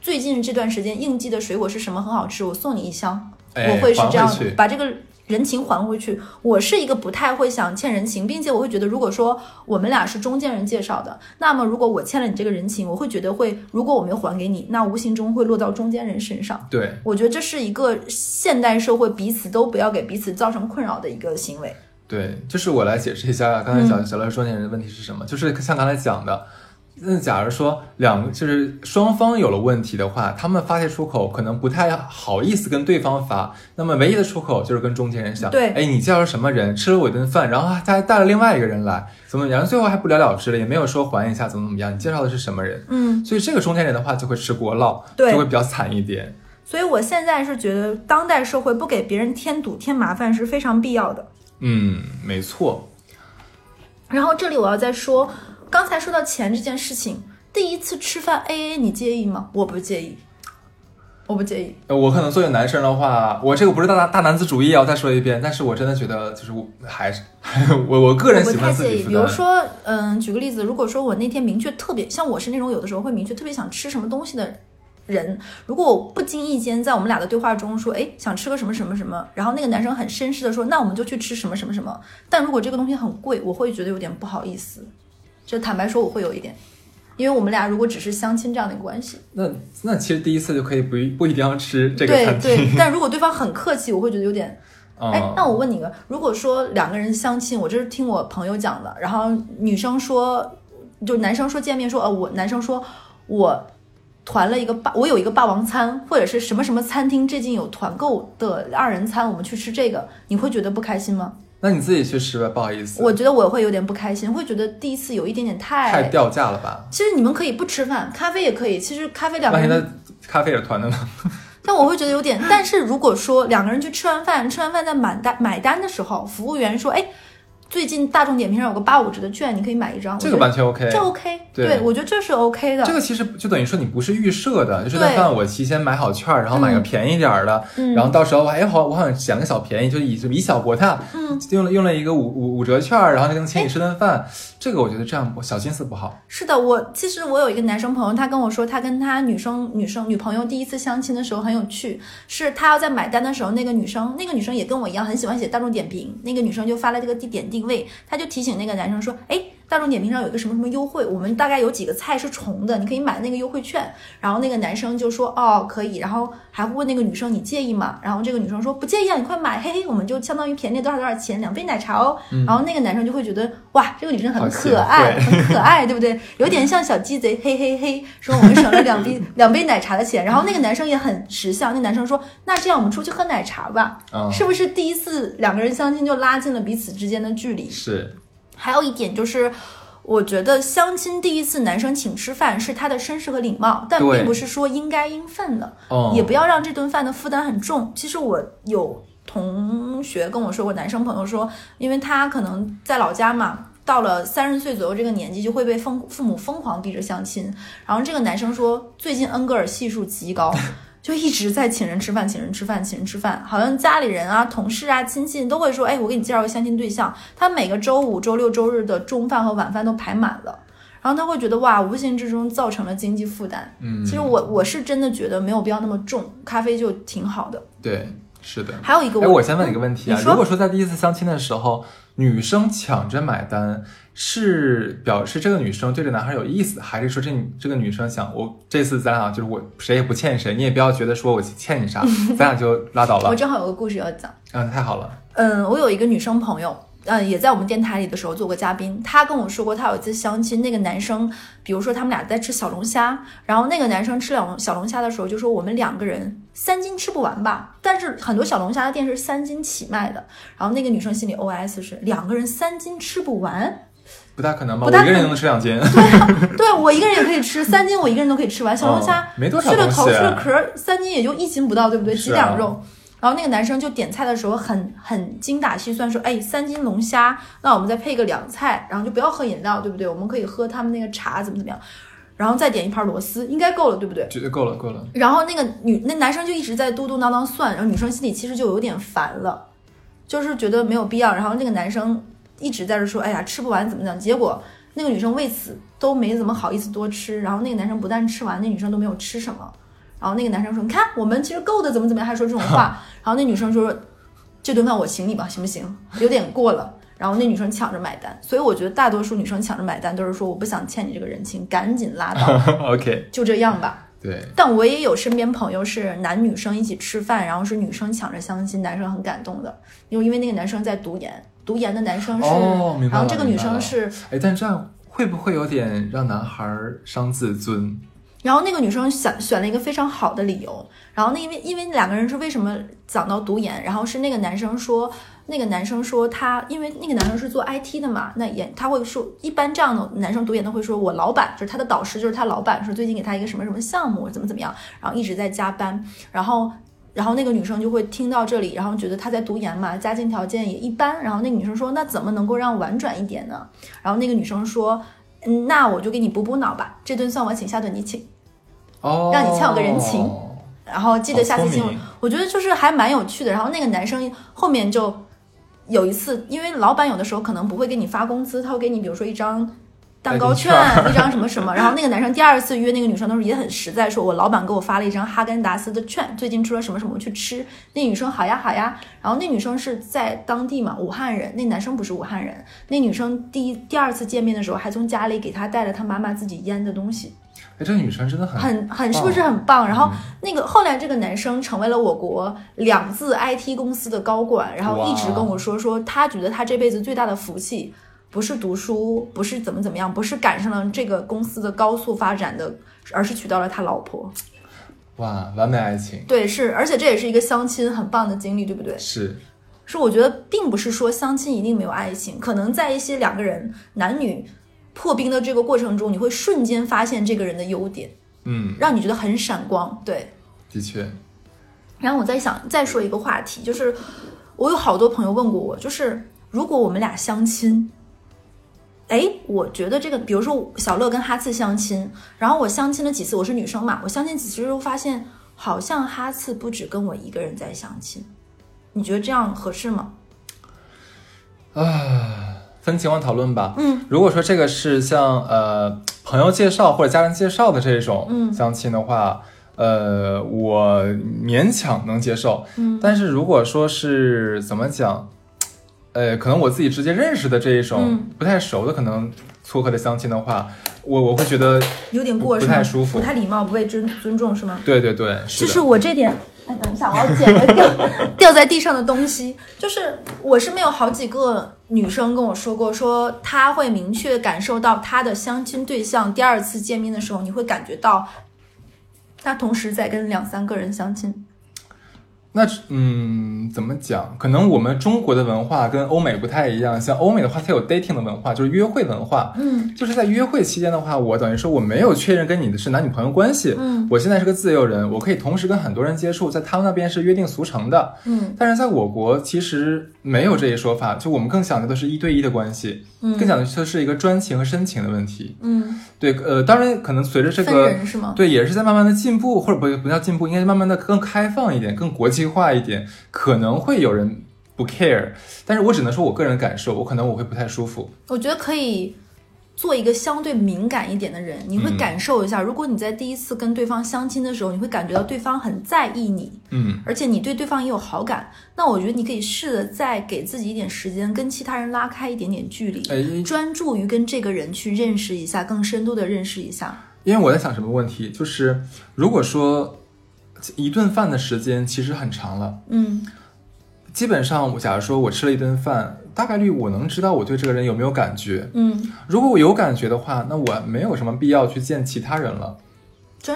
最近这段时间应季的水果是什么很好吃，我送你一箱，哎我会是这样把这个。人情还回去，我是一个不太会想欠人情，并且我会觉得，如果说我们俩是中间人介绍的，那么如果我欠了你这个人情，我会觉得会，如果我没有还给你，那无形中会落到中间人身上。对，我觉得这是一个现代社会彼此都不要给彼此造成困扰的一个行为。对，就是我来解释一下刚才嗯小小乐说那人的问题是什么，就是像刚才讲的，那假如说两个就是双方有了问题的话，他们发泄出口可能不太好意思跟对方发，那么唯一的出口就是跟中间人讲，对哎，你介绍什么人，吃了我一顿饭，然后他还带了另外一个人来，怎么，然后最后还不了了之了，也没有说还一下怎么怎么样，你介绍的是什么人？嗯，所以这个中间人的话就会吃锅烙，对就会比较惨一点。所以我现在是觉得，当代社会不给别人添堵、添麻烦是非常必要的。嗯，没错，然后这里我要再说，刚才说到钱这件事情，第一次吃饭 A A 你介意吗？我不介意。我不介意。呃我可能作为男生的话，我这个不是大大男子主义啊，我再说一遍，但是我真的觉得就是我还是 [LAUGHS] 我我个人喜不太介意。欢自己负担。比如说，嗯，举个例子，如果说我那天明确特别，像我是那种有的时候会明确特别想吃什么东西的人，如果我不经意间在我们俩的对话中说，哎，想吃个什么什么什么，然后那个男生很绅士的说，那我们就去吃什么什么什么。但如果这个东西很贵，我会觉得有点不好意思。就坦白说，我会有一点，因为我们俩如果只是相亲这样的一个关系，那那其实第一次就可以不一不一定要吃这个对餐厅。对。但如果对方很客气，我会觉得有点嗯哎，那我问你个，如果说两个人相亲，我这是听我朋友讲的，然后女生说，就男生说见面说，呃，我男生说我团了一个霸，我有一个霸王餐，或者是什么什么餐厅最近有团购的二人餐，我们去吃这个，你会觉得不开心吗？那你自己去吃吧，不好意思，我觉得我会有点不开心，会觉得第一次有一点点太……太掉价了吧？其实你们可以不吃饭，咖啡也可以。其实咖啡两个人的咖啡也是团的呢？[LAUGHS] 但我会觉得有点，但是如果说两个人去吃完饭，吃完饭在买单买单的时候，服务员说，哎，最近大众点评上有个八五折的券，你可以买一张，这个完全 OK。这 OK，对我觉得这是 OK 的。这个其实就等于说你不是预设的，就是在对饭我提前买好券，然后买个便宜点儿的，嗯然后到时候哎好我好像捡了个小便宜，就以就以小博大，嗯，用了用了一个五五五折券，然后就能请你吃顿饭，这个我觉得这样不小心思不好。是的，我其实我有一个男生朋友，他跟我说，他跟他女生女生女朋友第一次相亲的时候很有趣，是他要在买单的时候，那个女生那个女生也跟我一样很喜欢写大众点评，那个女生就发了这个地点定位，他就提醒那个男生说，哎。大众点评上有一个什么什么优惠，我们大概有几个菜是重的，你可以买那个优惠券。然后那个男生就说哦可以，然后还会问那个女生你介意吗？然后这个女生说不介意啊，你快买，嘿嘿，我们就相当于便宜了多少多少钱，两杯奶茶哦。然后那个男生就会觉得哇，这个女生很可爱，很可爱，对不对？有点像小鸡贼，嘿嘿嘿，说我们省了两杯两杯奶茶的钱。然后那个男生也很识相，那男生说那这样我们出去喝奶茶吧，哦，是不是第一次两个人相亲就拉近了彼此之间的距离？是还有一点就是，我觉得相亲第一次男生请吃饭是他的绅士和礼貌，但并不是说应该应分的，哦，也不要让这顿饭的负担很重。其实我有同学跟我说过，男生朋友说，因为他可能在老家嘛。到了三十岁左右这个年纪，就会被父父母疯狂逼着相亲。然后这个男生说，最近恩格尔系数极高，就一直在请人吃饭，请人吃饭，请人吃饭。好像家里人啊、同事啊、亲戚都会说，哎，我给你介绍个相亲对象。他每个周五、周六、周日的中饭和晚饭都排满了。然后他会觉得哇，无形之中造成了经济负担。嗯，其实我我是真的觉得没有必要那么重，咖啡就挺好的。对是的。还有一个哎，我先问你个问题啊，如果说在第一次相亲的时候，女生抢着买单，是表示这个女生对这男孩有意思，还是说这这个女生想我这次咱俩就是我谁也不欠谁，你也不要觉得说我欠你啥，[LAUGHS] 咱俩就拉倒了我。正好有个故事要讲。嗯，太好了。嗯，我有一个女生朋友，嗯，也在我们电台里的时候做过嘉宾。她跟我说过，她有一次相亲，那个男生，比如说他们俩在吃小龙虾，然后那个男生吃两小龙虾的时候就说我们两个人三斤吃不完吧，但是很多小龙虾的店是三斤起卖的，然后那个女生心里 OS 是两个人三斤吃不完，不大可能吧？我一个人能吃两斤。对对我一个人也可以吃三斤，我一个人都可以吃完。小龙虾 [LAUGHS] 哦没多少去了头去了壳，三斤也就一斤不到，对不对？几两肉。然后那个男生就点菜的时候很很精打细算，说：“哎，三斤龙虾，那我们再配个凉菜，然后就不要喝饮料，对不对？我们可以喝他们那个茶，怎么怎么样，然后再点一盘螺丝，应该够了，对不对？”绝对够了，够了。然后那个女那男生就一直在嘟嘟囔囔算，然后女生心里其实就有点烦了，就是觉得没有必要。然后那个男生一直在这说：“哎呀，吃不完怎么讲？”结果那个女生为此都没怎么好意思多吃。然后那个男生不但吃完，那女生都没有吃什么。然后那个男生说：“你看，我们其实够的，怎么怎么样？”还说这种话。[LAUGHS] 然后那女生说：“这顿饭我请你吧，行不行？有点过了。”然后那女生抢着买单。所以我觉得大多数女生抢着买单都是说：“我不想欠你这个人情，赶紧拉倒，[LAUGHS] OK，就这样吧。”对，但我也有身边朋友是男女生一起吃饭，然后是女生抢着相亲，男生很感动的，因为因为那个男生在读研，读研的男生是，然后这个女生是，哎，但这样会不会有点让男孩儿伤自尊？然后那个女生选选了一个非常好的理由，然后那因为因为两个人是为什么讲到读研，然后是那个男生说，那个男生说他因为那个男生是做 IT 的嘛，那也他会说，一般这样的男生读研都会说，我老板就是他的导师，就是他老板说最近给他一个什么什么项目，怎么怎么样，然后一直在加班，然后。然后那个女生就会听到这里，然后觉得他在读研嘛，家境条件也一般。然后那个女生说：“那怎么能够让婉转一点呢？”然后那个女生说：“嗯，那我就给你补补脑吧，这顿算我请，下顿你请。”哦，让你欠我个人情然后记得下次新闻好聪明，我觉得就是还蛮有趣的。然后那个男生后面就有一次，因为老板有的时候可能不会给你发工资，他会给你比如说一张蛋糕券，券 [LAUGHS] 一张什么什么。然后那个男生第二次约那个女生的时候也很实在，说我老板给我发了一张哈根达斯的券，最近出了什么什么，去吃。那女生好呀好呀，然后那女生是在当地嘛，武汉人，那男生不是武汉人。那女生第一第二次见面的时候，还从家里给他带了他妈妈自己腌的东西。哎，这个女生真的很很很是不是很棒？然后嗯那个后来这个男生成为了我国两字 IT 公司的高管，然后一直跟我说说他觉得他这辈子最大的福气不是读书，不是怎么怎么样，不是赶上了这个公司的高速发展的，而是娶到了他老婆。哇，完美爱情对，是，而且这也是一个相亲很棒的经历，对不对？是是我觉得并不是说相亲一定没有爱情，可能在一些两个人男女破冰的这个过程中，你会瞬间发现这个人的优点，嗯，让你觉得很闪光。对，的确，然后我在想再说一个话题，就是我有好多朋友问过我，就是如果我们俩相亲，哎，我觉得这个，比如说小乐跟哈次相亲，然后我相亲了几次，我是女生嘛，我相亲几次之后发现，好像哈次不止跟我一个人在相亲，你觉得这样合适吗？分情况讨论吧。嗯，如果说这个是像呃朋友介绍或者家人介绍的这种嗯相亲的话，呃，我勉强能接受。嗯，但是如果说是怎么讲，呃，可能我自己直接认识的这一种、嗯不太熟的，可能撮合的相亲的话，我我会觉得，有点过不？太舒服不太礼貌，不被尊尊重是吗？对对对。就是我这点，哎，等一下，我要捡个掉掉在地上的东西。就是我身边有好几个女生跟我说过，说她会明确感受到她的相亲对象第二次见面的时候，你会感觉到她同时在跟两三个人相亲。那嗯，怎么讲？可能我们中国的文化跟欧美不太一样。像欧美的话，它有 dating 的文化，就是约会文化。嗯就是在约会期间的话，我等于说我没有确认跟你的是男女朋友关系。嗯我现在是个自由人，我可以同时跟很多人接触，在他们那边是约定俗成的。嗯但是在我国其实没有这一说法，就我们更讲究的是一对一的关系，嗯更讲究的是一个专情和深情的问题。嗯，对，呃，当然可能随着这个？对，也是在慢慢的进步，或者不不叫进步，应该是慢慢的更开放一点，更国际化一点。可能会有人不 care，但是我只能说我个人感受，我可能我会不太舒服。我觉得可以做一个相对敏感一点的人，你会嗯感受一下，如果你在第一次跟对方相亲的时候，你会感觉到对方很在意你，嗯，而且你对对方也有好感，那我觉得你可以试着再给自己一点时间，跟其他人拉开一点点距离，哎，专注于跟这个人去认识一下，更深度的认识一下。因为我在想什么问题，就是如果说一顿饭的时间其实很长了，嗯基本上，假如说我吃了一顿饭，大概率我能知道我对这个人有没有感觉。嗯，如果我有感觉的话，那我没有什么必要去见其他人了。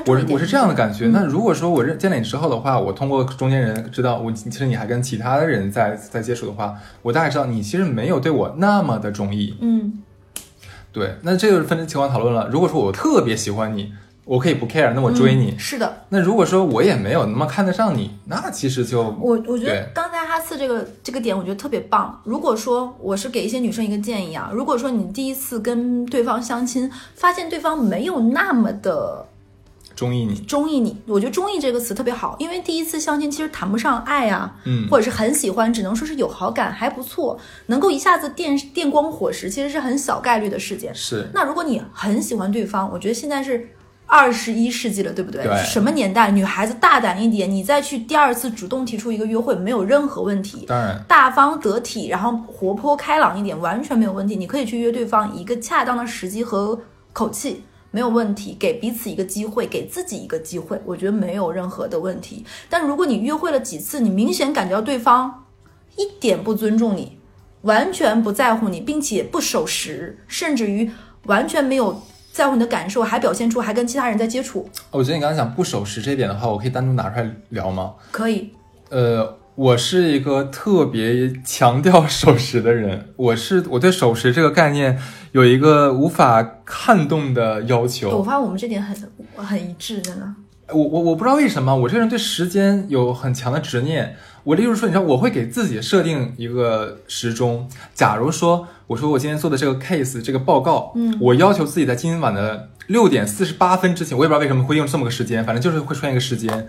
我是我是这样的感觉。嗯那如果说我认见了你之后的话，我通过中间人知道我其实你还跟其他的人在在接触的话，我大概知道你其实没有对我那么的中意。嗯对，那这就是分情况讨论了。如果说我特别喜欢你，我可以不 care，那我追你。嗯是的，那如果说我也没有那么看得上你，那其实就我我觉得刚才哈次这个这个点，我觉得特别棒。如果说我是给一些女生一个建议啊，如果说你第一次跟对方相亲，发现对方没有那么的中意你。中意你，我觉得“中意”这个词特别好，因为第一次相亲其实谈不上爱啊，嗯或者是很喜欢，只能说是有好感，还不错，能够一下子电电光火石，其实是很小概率的事件。是那如果你很喜欢对方，我觉得现在是二十一世纪了，对不对？对什么年代？女孩子大胆一点，你再去第二次主动提出一个约会，没有任何问题。当然，大方得体，然后活泼开朗一点，完全没有问题。你可以去约对方，一个恰当的时机和口气，没有问题。给彼此一个机会，给自己一个机会，我觉得没有任何的问题。但如果你约会了几次，你明显感觉到对方一点不尊重你，完全不在乎你，并且不守时，甚至于完全没有在乎你的感受，还表现出还跟其他人在接触，我觉得你刚才讲不守时这一点的话，我可以单独拿出来聊吗？可以。呃，我是一个特别强调守时的人，我是我对守时这个概念有一个无法撼动的要求我。发现我们这点很很一致，真的。我我我不知道为什么，我这个人对时间有很强的执念。我例如说，你知道，我会给自己设定一个时钟。假如说，我说我今天做的这个 case 这个报告，嗯我要求自己在今晚的六点四十八分之前，我也不知道为什么会用这么个时间，反正就是会出现一个时间。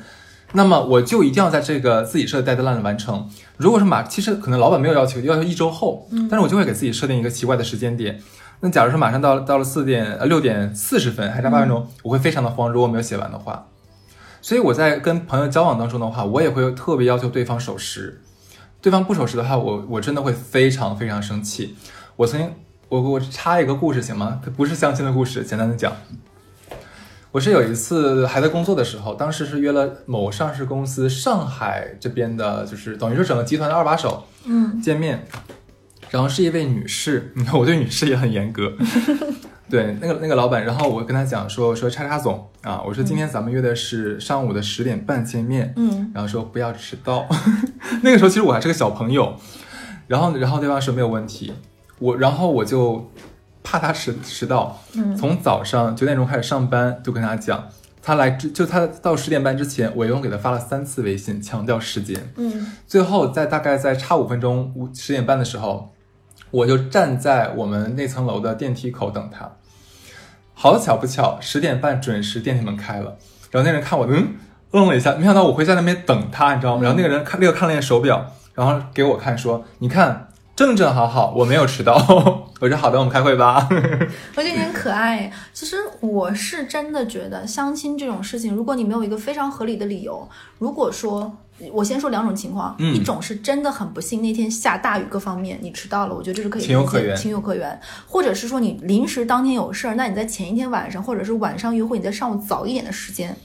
那么我就一定要在这个自己设的 deadline 完成。如果是马，其实可能老板没有要求，要求一周后，但是我就会给自己设定一个奇怪的时间点。那假如说马上到了到了四点呃六点四十分，还差八分钟，我会非常的慌，如果没有写完的话。所以我在跟朋友交往当中的话，我也会特别要求对方守时。对方不守时的话，我我真的会非常非常生气。我曾经，我我插一个故事行吗？它不是相亲的故事，简单的讲。我是有一次还在工作的时候，当时是约了某上市公司上海这边的，就是等于说整个集团的二把手嗯见面，然后是一位女士，你看我对女士也很严格，[LAUGHS] 对那个那个老板，然后我跟他讲说说叉叉总啊，我说今天咱们约的是上午的十点半见面，嗯然后说不要迟到。[LAUGHS] 那个时候其实我还是个小朋友，然后然后对方说没有问题，我然后我就怕他迟迟到，嗯从早上九点钟开始上班，就跟他讲，他来之就他到十点半之前，我一共给他发了三次微信，强调时间。嗯最后在大概在差五分钟五十点半的时候，我就站在我们那层楼的电梯口等他。好巧不巧，十点半准时电梯门开了，然后那人看我，嗯，愣了一下，没想到我会在那边等他，你知道吗？然后那个人看立刻看了一眼手表，然后给我看说，你看正正好好，我没有迟到。[LAUGHS] 我说好的，我们开会吧。[LAUGHS] 我觉得很可爱。其实我是真的觉得相亲这种事情，如果你没有一个非常合理的理由，如果说我先说两种情况，嗯一种是真的很不幸那天下大雨各方面你迟到了，我觉得这是可以情有可原情有可原；或者是说你临时当天有事儿，那你在前一天晚上或者是晚上约会，你在上午早一点的时间。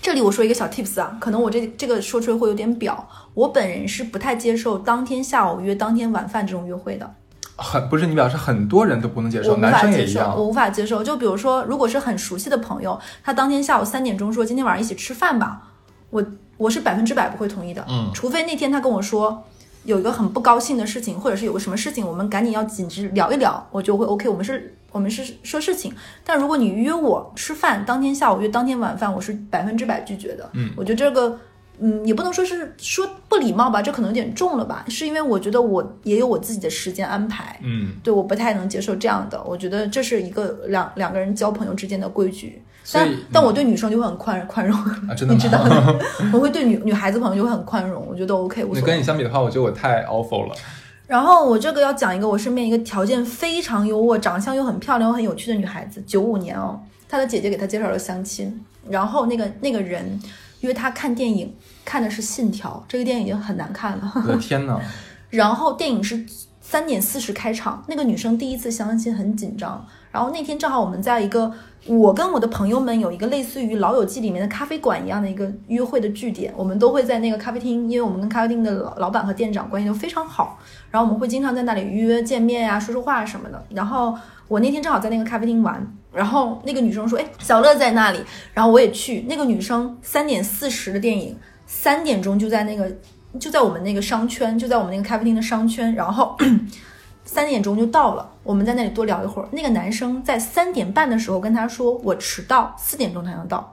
这里我说一个小 tips 啊，可能我这这个说出来会有点表，我本人是不太接受当天下午约当天晚饭这种约会的。很不是你表示很多人都不能接受，男法接受，生也一样我。无法接受。就比如说，如果是很熟悉的朋友，他当天下午三点钟说今天晚上一起吃饭吧，我我是百分之百不会同意的。嗯除非那天他跟我说有一个很不高兴的事情，或者是有个什么事情，我们赶紧要紧急聊一聊，我就会 OK。我们是，我们是说事情。但如果你约我吃饭，当天下午约当天晚饭，我是百分之百拒绝的。嗯我觉得这个。嗯，也不能说是说不礼貌吧，这可能有点重了吧。是因为我觉得我也有我自己的时间安排，嗯，对，我不太能接受这样的。我觉得这是一个两两个人交朋友之间的规矩。但但我对女生就会很宽宽容，啊，[LAUGHS] 真的吗？你知道的，[LAUGHS] 我会对女女孩子朋友就会很宽容，我觉得 OK 无那所谓。跟你相比的话，我觉得我太 awful 了。然后我这个要讲一个我身边一个条件非常优渥、长相又很漂亮又很有趣的女孩子，九五年哦，她的姐姐给她介绍了相亲，然后那个那个人约他看电影，看的是《信条》，这个电影已经很难看了。我的天呐，然后电影是三点四十开场，那个女生第一次相亲很紧张。然后那天正好我们在一个我跟我的朋友们有一个类似于《老友记》里面的咖啡馆一样的一个约会的据点，我们都会在那个咖啡厅，因为我们跟咖啡厅的老老板和店长关系都非常好，然后我们会经常在那里约见面呀、说说话什么的。然后我那天正好在那个咖啡厅玩，然后那个女生说：“哎，小乐在那里。”然后我也去。那个女生三点四十的电影，三点钟就在那个就在我们那个商圈，就在我们那个咖啡厅的商圈，然后 [CLEARS THROAT] 三点钟就到了，我们在那里多聊一会儿。那个男生在三点半的时候跟他说我迟到，四点钟才能到。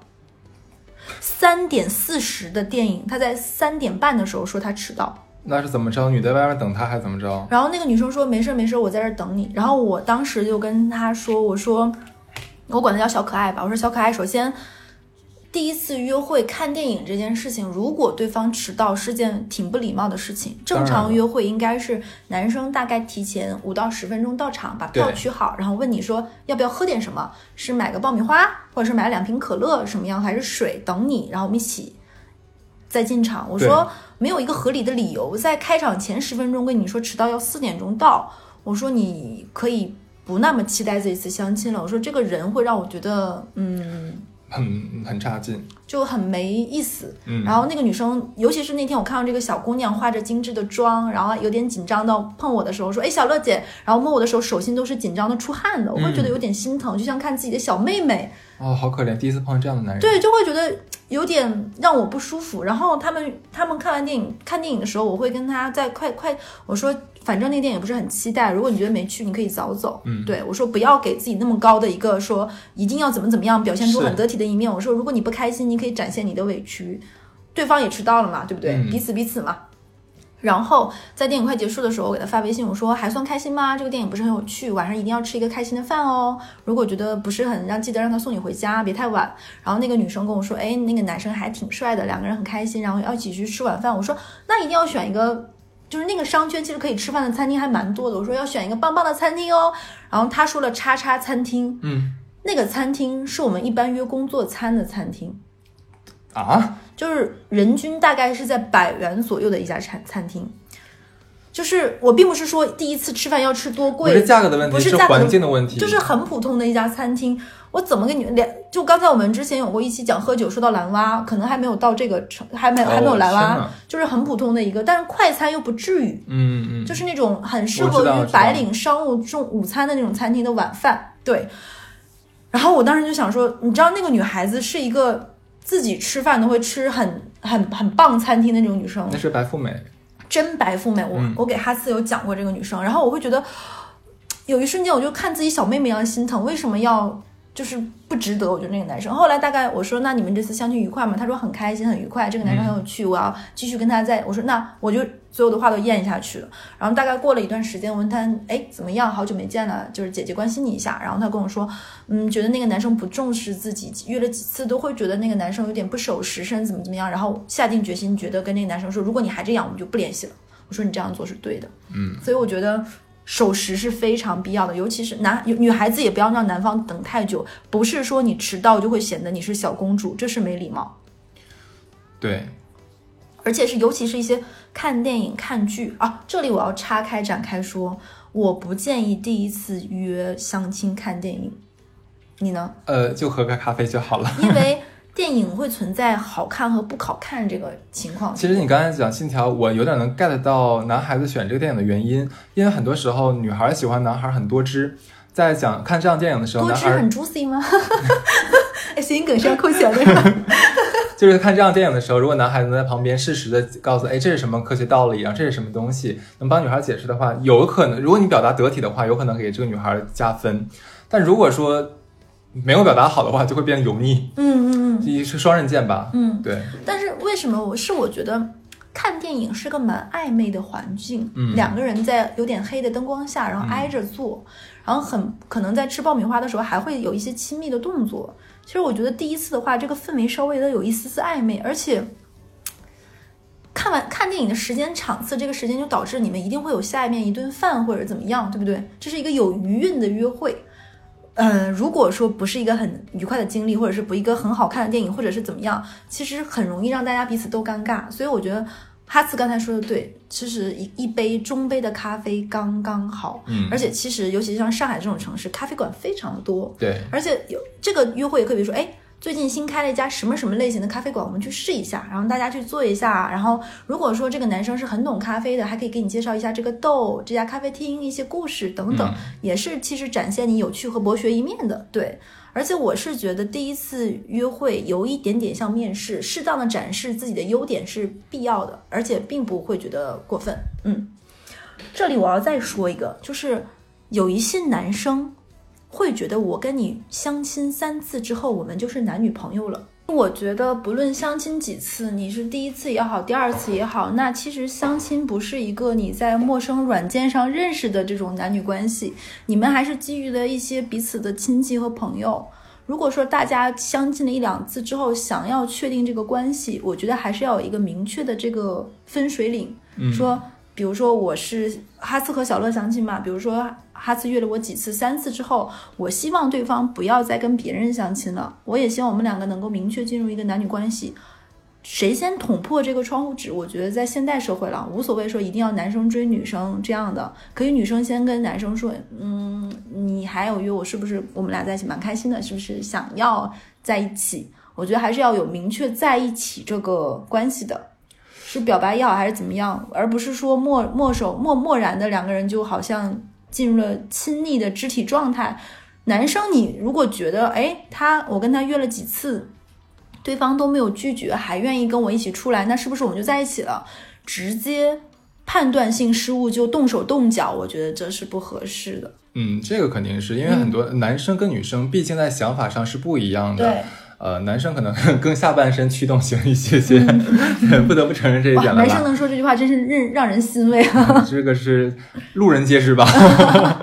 三点四十的电影，他在三点半的时候说他迟到，那是怎么着？你在外面等他还是怎么着？然后那个女生说没事儿没事儿，我在这儿等你。然后我当时就跟他说，我说我管他叫小可爱吧，我说小可爱，首先第一次约会看电影这件事情，如果对方迟到是件挺不礼貌的事情。正常约会应该是男生大概提前五到十分钟到场，把票取好，然后问你说要不要喝点什么，是买个爆米花，或者是买两瓶可乐什么样，还是水等你，然后我们一起再进场。我说没有一个合理的理由，在开场前十分钟跟你说迟到要四点钟到，我说你可以不那么期待这一次相亲了。我说这个人会让我觉得，嗯，很很差劲。就很没意思。嗯然后那个女生，尤其是那天我看到这个小姑娘化着精致的妆，然后有点紧张到碰我的时候说：“哎，小乐姐。”然后摸我的时候，手心都是紧张的出汗的，我会觉得有点心疼，就像看自己的小妹妹。哦，好可怜，第一次碰到这样的男人。对，就会觉得有点让我不舒服。然后他们他们看完电影看电影的时候，我会跟他在快快我说，反正那电影不是很期待，如果你觉得没趣，你可以早走。嗯对我说不要给自己那么高的一个说一定要怎么怎么样表现出很得体的一面。我说如果你不开心，你可以展现你的委屈。对方也迟到了嘛，对不对？嗯彼此彼此嘛。然后在电影快结束的时候，我给他发微信，我说还算开心吗？这个电影不是很有趣，晚上一定要吃一个开心的饭哦。如果觉得不是很让，记得让他送你回家，别太晚。然后那个女生跟我说，哎，那个男生还挺帅的，两个人很开心，然后要一起去吃晚饭。我说那一定要选一个，就是那个商圈其实可以吃饭的餐厅还蛮多的。我说要选一个棒棒的餐厅哦。然后他说了叉叉餐厅，嗯那个餐厅是我们一般约工作餐的餐厅。啊，就是人均大概是在百元左右的一家餐餐厅。就是我并不是说第一次吃饭要吃多贵，不是价格的问题，不是价格环境的问题，就是很普通的一家餐厅。我怎么跟你们连？就刚才我们之前有过一期讲喝酒，说到蓝蛙，可能还没有到这个程，还没还没有蓝蛙就是很普通的一个，但是快餐又不至于，嗯嗯，就是那种很适合于白领商务中午餐的那种餐厅的晚饭。对，然后我当时就想说，你知道那个女孩子是一个自己吃饭都会吃很很很棒餐厅的那种女生那，是白富美，真白富美。我、嗯我给哈斯有讲过这个女生，然后我会觉得有一瞬间我就看自己小妹妹一样心疼，为什么要就是不值得？我觉得那个男生。后来大概我说，那你们这次相亲愉快吗？他说很开心，很愉快，这个男生很有趣，我要继续跟他在。我说那我就所有的话都咽下去了。然后大概过了一段时间，我问他，哎，怎么样？好久没见了，就是姐姐关心你一下。然后他跟我说，嗯，觉得那个男生不重视自己，约了几次都会觉得那个男生有点不守时，甚至怎么怎么样。然后下定决心，觉得跟那个男生说，如果你还这样，我们就不联系了。我说你这样做是对的，嗯，所以我觉得守时是非常必要的，尤其是男女孩子也不要让男方等太久，不是说你迟到就会显得你是小公主，这是没礼貌。对，而且是尤其是一些看电影、看剧啊，这里我要岔开展开说，我不建议第一次约相亲看电影，你呢？呃，就喝个咖啡就好了。因为电影会存在好看和不好看这个情况。其实你刚才讲信条，我有点能 get 到男孩子选这个电影的原因，因为很多时候女孩喜欢男孩很多汁，在讲看这样电影的时候，男孩多汁很 juicy 吗？[LAUGHS] 哎，谐音梗是要扣钱的？[LAUGHS] 就是看这样电影的时候，如果男孩子在旁边适时的告诉，哎，这是什么科学道理啊，这是什么东西，能帮女孩解释的话，有可能，如果你表达得体的话，有可能给这个女孩加分。但如果说没有表达好的话，就会变得油腻，嗯嗯嗯一是双刃剑吧？嗯。对，但是为什么我是我觉得看电影是个蛮暧昧的环境，嗯两个人在有点黑的灯光下，然后挨着坐，然后很可能在吃爆米花的时候还会有一些亲密的动作。其实我觉得第一次的话，这个氛围稍微的有一丝丝暧昧，而且。看完看电影的时间场次，这个时间就导致你们一定会有下面一顿饭或者怎么样，对不对？这是一个有余韵的约会。嗯，如果说不是一个很愉快的经历，或者是不一个很好看的电影，或者是怎么样，其实很容易让大家彼此都尴尬。所以我觉得哈茨刚才说的对，其实一一杯中杯的咖啡刚刚好。嗯而且其实尤其像上海这种城市，咖啡馆非常的多，对，而且有这个约会也可以，比如说，哎，最近新开了一家什么什么类型的咖啡馆，我们去试一下，然后大家去做一下。然后如果说这个男生是很懂咖啡的，还可以给你介绍一下这个豆、这家咖啡厅一些故事等等，嗯也是其实展现你有趣和博学一面的。对，而且我是觉得第一次约会有一点点像面试，适当的展示自己的优点是必要的，而且并不会觉得过分。嗯，这里我要再说一个，就是有一些男生会觉得我跟你相亲三次之后，我们就是男女朋友了。我觉得不论相亲几次，你是第一次也好，第二次也好，那其实相亲不是一个你在陌生软件上认识的这种男女关系，你们还是基于的一些彼此的亲戚和朋友。如果说大家相亲了一两次之后，想要确定这个关系，我觉得还是要有一个明确的这个分水岭。嗯，说，比如说我是哈斯和小乐相亲嘛，比如说哈斯约了我几次，三次之后，我希望对方不要再跟别人相亲了，我也希望我们两个能够明确进入一个男女关系。谁先捅破这个窗户纸？我觉得在现代社会了，无所谓说一定要男生追女生这样的，可以女生先跟男生说，嗯，你还有约我，是不是我们俩在一起蛮开心的？是不是想要在一起？我觉得还是要有明确在一起这个关系的。是表白也好还是怎么样，而不是说默默手默默然的两个人就好像进入了亲昵的肢体状态。男生，你如果觉得哎，他我跟他约了几次，对方都没有拒绝，还愿意跟我一起出来，那是不是我们就在一起了？直接判断性失误就动手动脚，我觉得这是不合适的。嗯，这个肯定是因为很多男生跟女生毕竟在想法上是不一样的。对，呃，男生可能 [LAUGHS] 更下半身驱动型一些些，[LAUGHS] 不得不承认这一点了？男生能说这句话真是让让人欣慰啊！这个是路人皆知吧？[LAUGHS]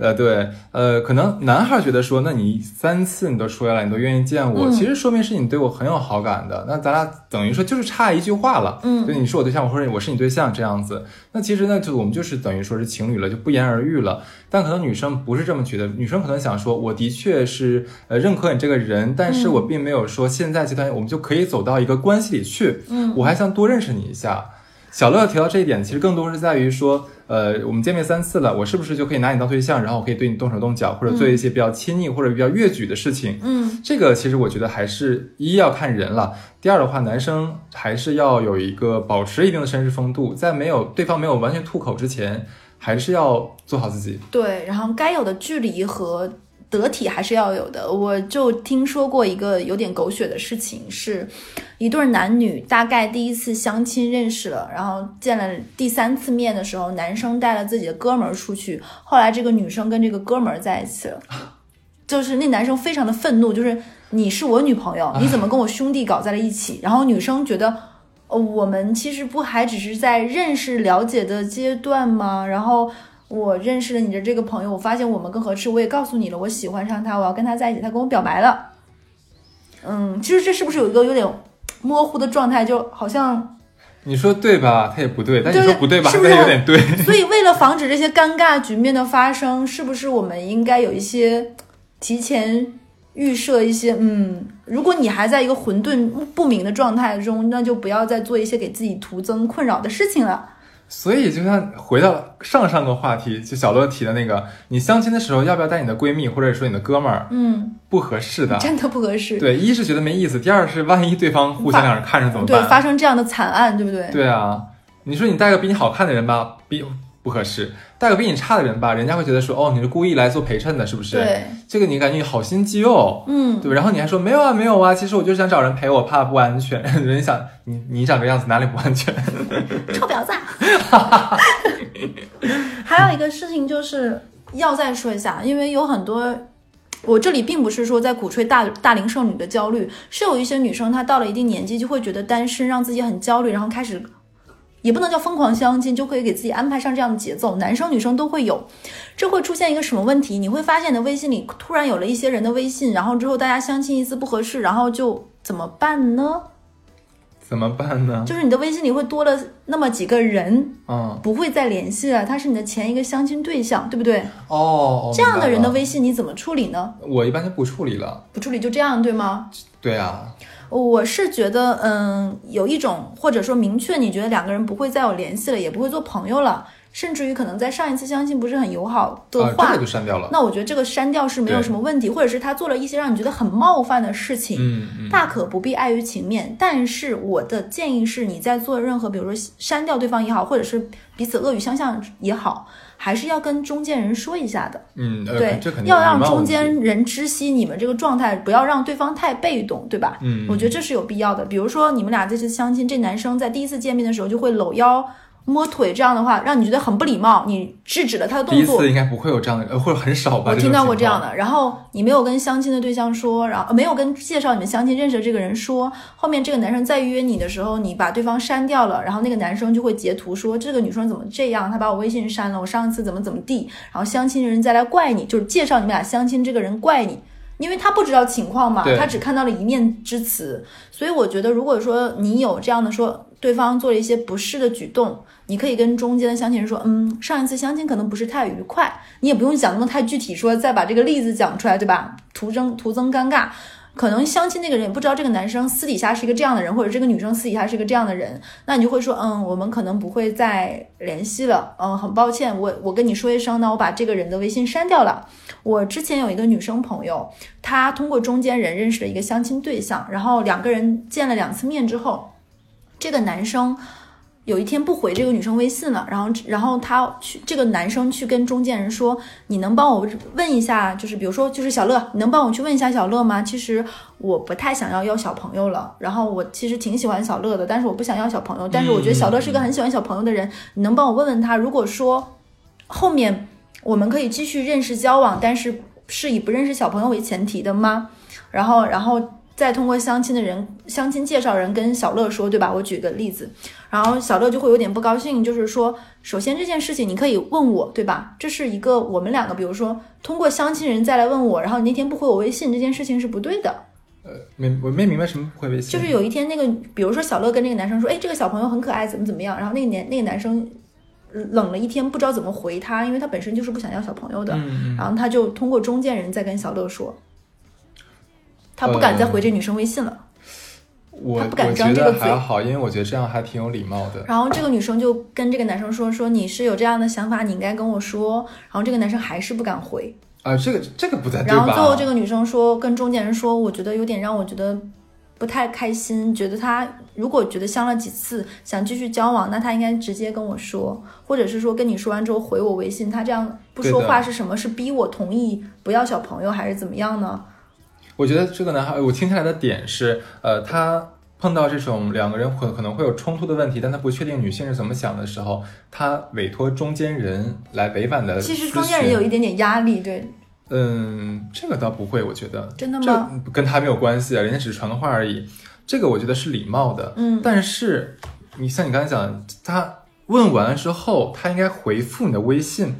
呃，对，呃，可能男孩觉得说，那你三次你都出来了，你都愿意见我，嗯其实说明是你对我很有好感的。那咱俩等于说就是差一句话了，嗯对，你是我对象，或者我是你对象这样子。那其实呢，就我们就是等于说是情侣了，就不言而喻了。但可能女生不是这么觉得，女生可能想说，我的确是呃认可你这个人，但是我并没有说现在阶段我们就可以走到一个关系里去，嗯我还想多认识你一下。小乐提到这一点，其实更多是在于说，呃，我们见面三次了，我是不是就可以拿你当对象，然后我可以对你动手动脚，或者做一些比较亲密或者比较越矩的事情。嗯这个其实我觉得还是一要看人了，第二的话，男生还是要有一个保持一定的绅士风度，在没有对方没有完全吐口之前，还是要做好自己。对，然后该有的距离和得体还是要有的。我就听说过一个有点狗血的事情，是一对男女大概第一次相亲认识了，然后见了第三次面的时候，男生带了自己的哥们儿出去，后来这个女生跟这个哥们儿在一起了。[LAUGHS] 就是那男生非常的愤怒，就是你是我女朋友，你怎么跟我兄弟搞在了一起？然后女生觉得，哦，我们其实不还只是在认识了解的阶段吗？然后我认识了你的这个朋友，我发现我们更合适，我也告诉你了，我喜欢上他，我要跟他在一起，他跟我表白了。嗯，其实这是不是有一个有点模糊的状态，就好像你说对吧？他也不对，但你说不对吧？是不是他也有点对。所以，为了防止这些尴尬局面的发生，是不是我们应该有一些提前预设一些？嗯，如果你还在一个混沌不明的状态中，那就不要再做一些给自己徒增困扰的事情了。所以，就像回到上上个话题，就小乐提的那个，你相亲的时候要不要带你的闺蜜或者说你的哥们儿？嗯，不合适的。真的不合适。对，一是觉得没意思，第二是万一对方互相两人看着怎么办对，发生这样的惨案，对不对？对啊，你说你带个比你好看的人吧，比不合适；带个比你差的人吧，人家会觉得说，哦，你是故意来做陪衬的，是不是？对，这个你感觉你好心机哦，嗯，对吧？然后你还说没有啊，没有啊，其实我就是想找人陪我，怕不安全。[LAUGHS] 人家想你你长这样子哪里不安全？[LAUGHS] 臭婊子啊。[LAUGHS] 还有一个事情就是要再说一下，因为有很多。我这里并不是说在鼓吹大大龄剩女的焦虑，是有一些女生她到了一定年纪就会觉得单身让自己很焦虑，然后开始也不能叫疯狂相亲，就可以给自己安排上这样的节奏，男生女生都会有。这会出现一个什么问题？你会发现你的微信里突然有了一些人的微信，然后之后大家相亲一次不合适，然后就怎么办呢？怎么办呢？就是你的微信里会多了那么几个人，嗯，不会再联系了，他是你的前一个相亲对象，对不对？哦，这样的人的微，微信你怎么处理呢？我一般就不处理了。不处理就这样，对吗？对啊，我是觉得，嗯，有一种或者说明确，你觉得两个人不会再有联系了，也不会做朋友了，甚至于可能在上一次相亲不是很友好的啊，话，这个就删掉了。那我觉得这个删掉是没有什么问题，或者是他做了一些让你觉得很冒犯的事情，嗯嗯，大可不必碍于情面，但是我的建议是，你在做任何，比如说删掉对方也好，或者是彼此恶语相向也好，还是要跟中间人说一下的。嗯，呃对这肯，定要让中间人知悉你们这个状态，不要让对方太被动，对吧？嗯，我觉得这是有必要的。比如说你们俩这次相亲，这男生在第一次见面的时候就会搂腰。摸腿这样的话，让你觉得很不礼貌，你制止了他的第一动作，次应该不会有这样的，呃或者很少吧。我听到过。这样的，然后你没有跟相亲的对象说，然后呃没有跟介绍你们相亲认识的这个人说，后面这个男生再约你的时候，你把对方删掉了，然后那个男生就会截图说这个女生怎么这样，他把我微信删了，我上一次怎么怎么地，然后相亲的人再来怪你，就是介绍你们俩相亲这个人怪你。因为他不知道情况嘛，他只看到了一面之词，所以我觉得，如果说你有这样的说，对方做了一些不适的举动，你可以跟中间的相亲人说，嗯，上一次相亲可能不是太愉快，你也不用讲那么太具体说，再把这个例子讲出来，对吧？徒增徒增尴尬。可能相亲那个人也不知道这个男生私底下是一个这样的人，或者这个女生私底下是一个这样的人，那你就会说，嗯，我们可能不会再联系了，嗯，很抱歉，我我跟你说一声呢，我把这个人的微信删掉了。我之前有一个女生朋友，她通过中间人认识了一个相亲对象，然后两个人见了两次面之后，这个男生有一天不回这个女生微信了，然后然后他去这个男生去跟中间人说，你能帮我问一下，就是比如说就是小乐，你能帮我去问一下小乐吗？其实我不太想要要小朋友了，然后我其实挺喜欢小乐的，但是我不想要小朋友，但是我觉得小乐是一个很喜欢小朋友的人，你能帮我问问他，如果说后面我们可以继续认识交往，但是是以不认识小朋友为前提的吗？然后然后。再通过相亲的人、相亲介绍人跟小乐说，对吧？我举个例子，然后小乐就会有点不高兴，就是说，首先这件事情你可以问我，对吧？这是一个我们两个，比如说通过相亲人再来问我，然后你那天不回我微信，这件事情是不对的。呃没我没明白什么不回微信，就是有一天那个，比如说小乐跟那个男生说，哎，这个小朋友很可爱，怎么怎么样，然后那个男那个男生冷了一天，不知道怎么回他，因为他本身就是不想要小朋友的，然后他就通过中间人再跟小乐说，他不敢再回这女生微信了。我他不敢张这个嘴还好，因为我觉得这样还挺有礼貌的。然后这个女生就跟这个男生说，说你是有这样的想法，你应该跟我说。然后这个男生还是不敢回。啊，这个这个不太对？然后最后这个女生说，跟中间人说，我觉得有点让我觉得不太开心，觉得他如果觉得相了几次想继续交往，那他应该直接跟我说，或者是说跟你说完之后回我微信。他这样不说话是什么？是逼我同意不要小朋友，还是怎么样呢？我觉得这个男孩，我听下来的点是，呃，他碰到这种两个人可可能会有冲突的问题，但他不确定女性是怎么想的时候，他委托中间人来委婉的。其实中间人有一，点点压力，对，嗯，这个倒不会，我觉得真的吗？这跟他没有关系啊，人家只是传个话而已。这个我觉得是礼貌的，嗯但是你像你刚才讲，他问完了之后，他应该回复你的微信，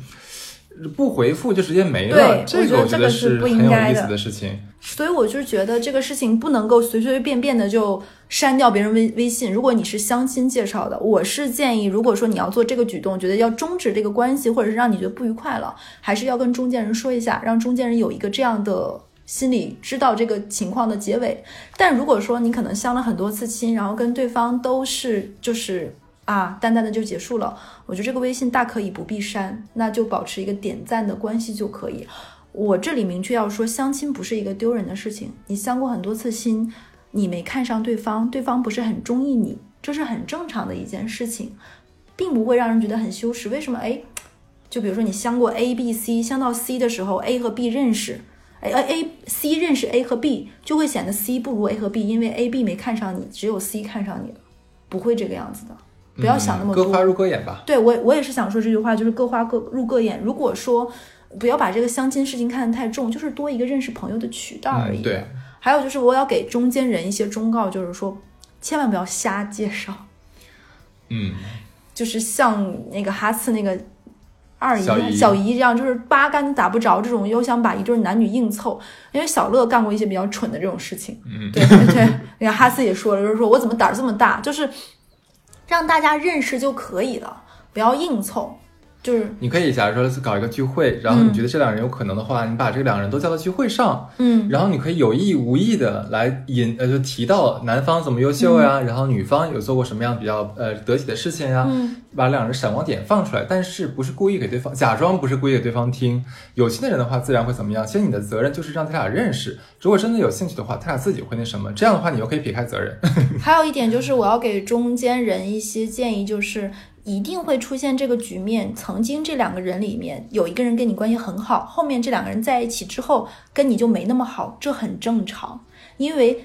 不回复就直接没了对，这个我觉得是不很应该的事情。所以我就觉得这个事情不能够随随便便的就删掉别人微微信。如果你是相亲介绍的，我是建议，如果说你要做这个举动，觉得要终止这个关系，或者是让你觉得不愉快了，还是要跟中间人说一下，让中间人有一个这样的心理知道这个情况的结尾。但如果说你可能相了很多次亲，然后跟对方都是就是。啊，淡淡的就结束了。我觉得这个微信大可以不必删，那就保持一个点赞的关系就可以。我这里明确要说，相亲不是一个丢人的事情。你相过很多次亲，你没看上对方，对方不是很中意你，这是很正常的一件事情，并不会让人觉得很羞耻。为什么？哎，就比如说你相过 A、B、C，相到 C 的时候，A 和 B 认识，哎，A A、C 认识 A 和 B，就会显得 C 不如 A 和 B，因为 A、B 没看上你，只有 C 看上你了，不会这个样子的。不要想那么多。嗯各花入各眼吧。对我，我也是想说这句话，就是各花各入各眼。如果说不要把这个相亲事情看得太重，就是多一个认识朋友的渠道而已。嗯，对，还有就是我要给中间人一些忠告，就是说千万不要瞎介绍，嗯，就是像那个哈次那个。二姨、小姨这样，就是八竿子打不着这种，又想把一对男女硬凑。因为小乐干过一些比较蠢的这种事情，嗯对对对。那个哈斯也说了，就是说我怎么胆儿这么大，就是让大家认识就可以了，不要硬凑。就是你可以假如说搞一个聚会，然后你觉得这两个人有可能的话，你把这两个人都叫到聚会上，嗯，然后你可以有意无意的来引呃就提到男方怎么优秀呀，然后女方有做过什么样比较呃得体的事情呀，嗯把两人闪光点放出来，但是不是故意给对方假装不是故意给对方听。有心的人的话，自然会怎么样？其实你的责任就是让他俩认识，如果真的有兴趣的话，他俩自己会那什么，这样的话你又可以撇开责任。[LAUGHS] 还有一点就是，我要给中间人一些建议，就是一定会出现这个局面。曾经这两个人里面有一个人跟你关系很好，后面这两个人在一起之后跟你就没那么好，这很正常，因为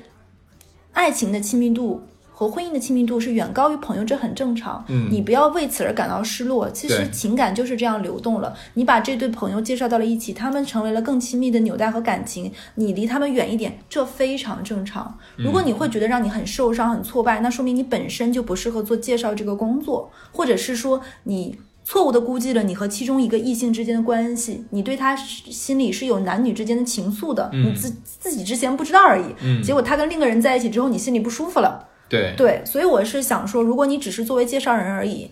爱情的亲密度。和婚姻的亲密度是远高于朋友，这很正常。嗯你不要为此而感到失落。其实情感就是这样流动了。你把这对朋友介绍到了一起，他们成为了更亲密的纽带和感情，你离他们远一点，这非常正常。如果你会觉得让你很受伤、很挫败，那说明你本身就不适合做介绍这个工作，或者是说你错误的估计了你和其中一个异性之间的关系，你对他心里是有男女之间的情愫的，嗯你自自己之前不知道而已。嗯结果他跟另一个人在一起之后，你心里不舒服了。对，对，所以我是想说，如果你只是作为介绍人而已，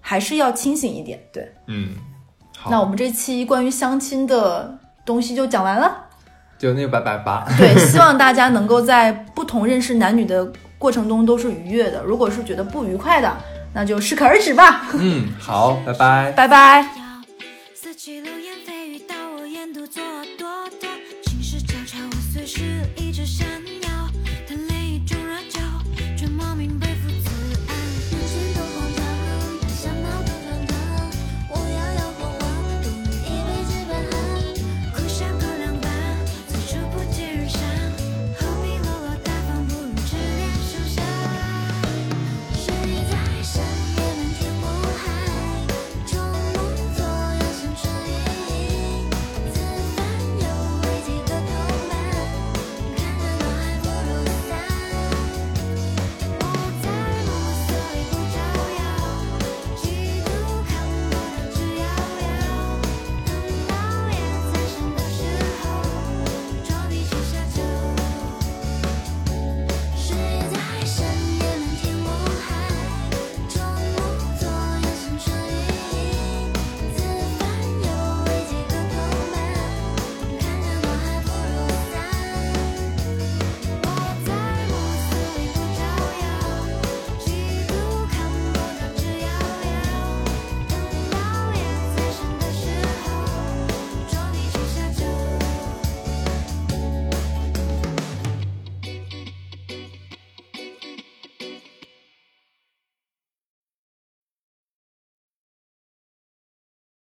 还是要清醒一点。对，嗯，好，那我们这期关于相亲的东西就讲完了。就那个八八八，对，[LAUGHS] 希望大家能够在不同认识男女的过程中都是愉悦的。如果是觉得不愉快的，那就适可而止吧。嗯，好，拜拜。拜拜。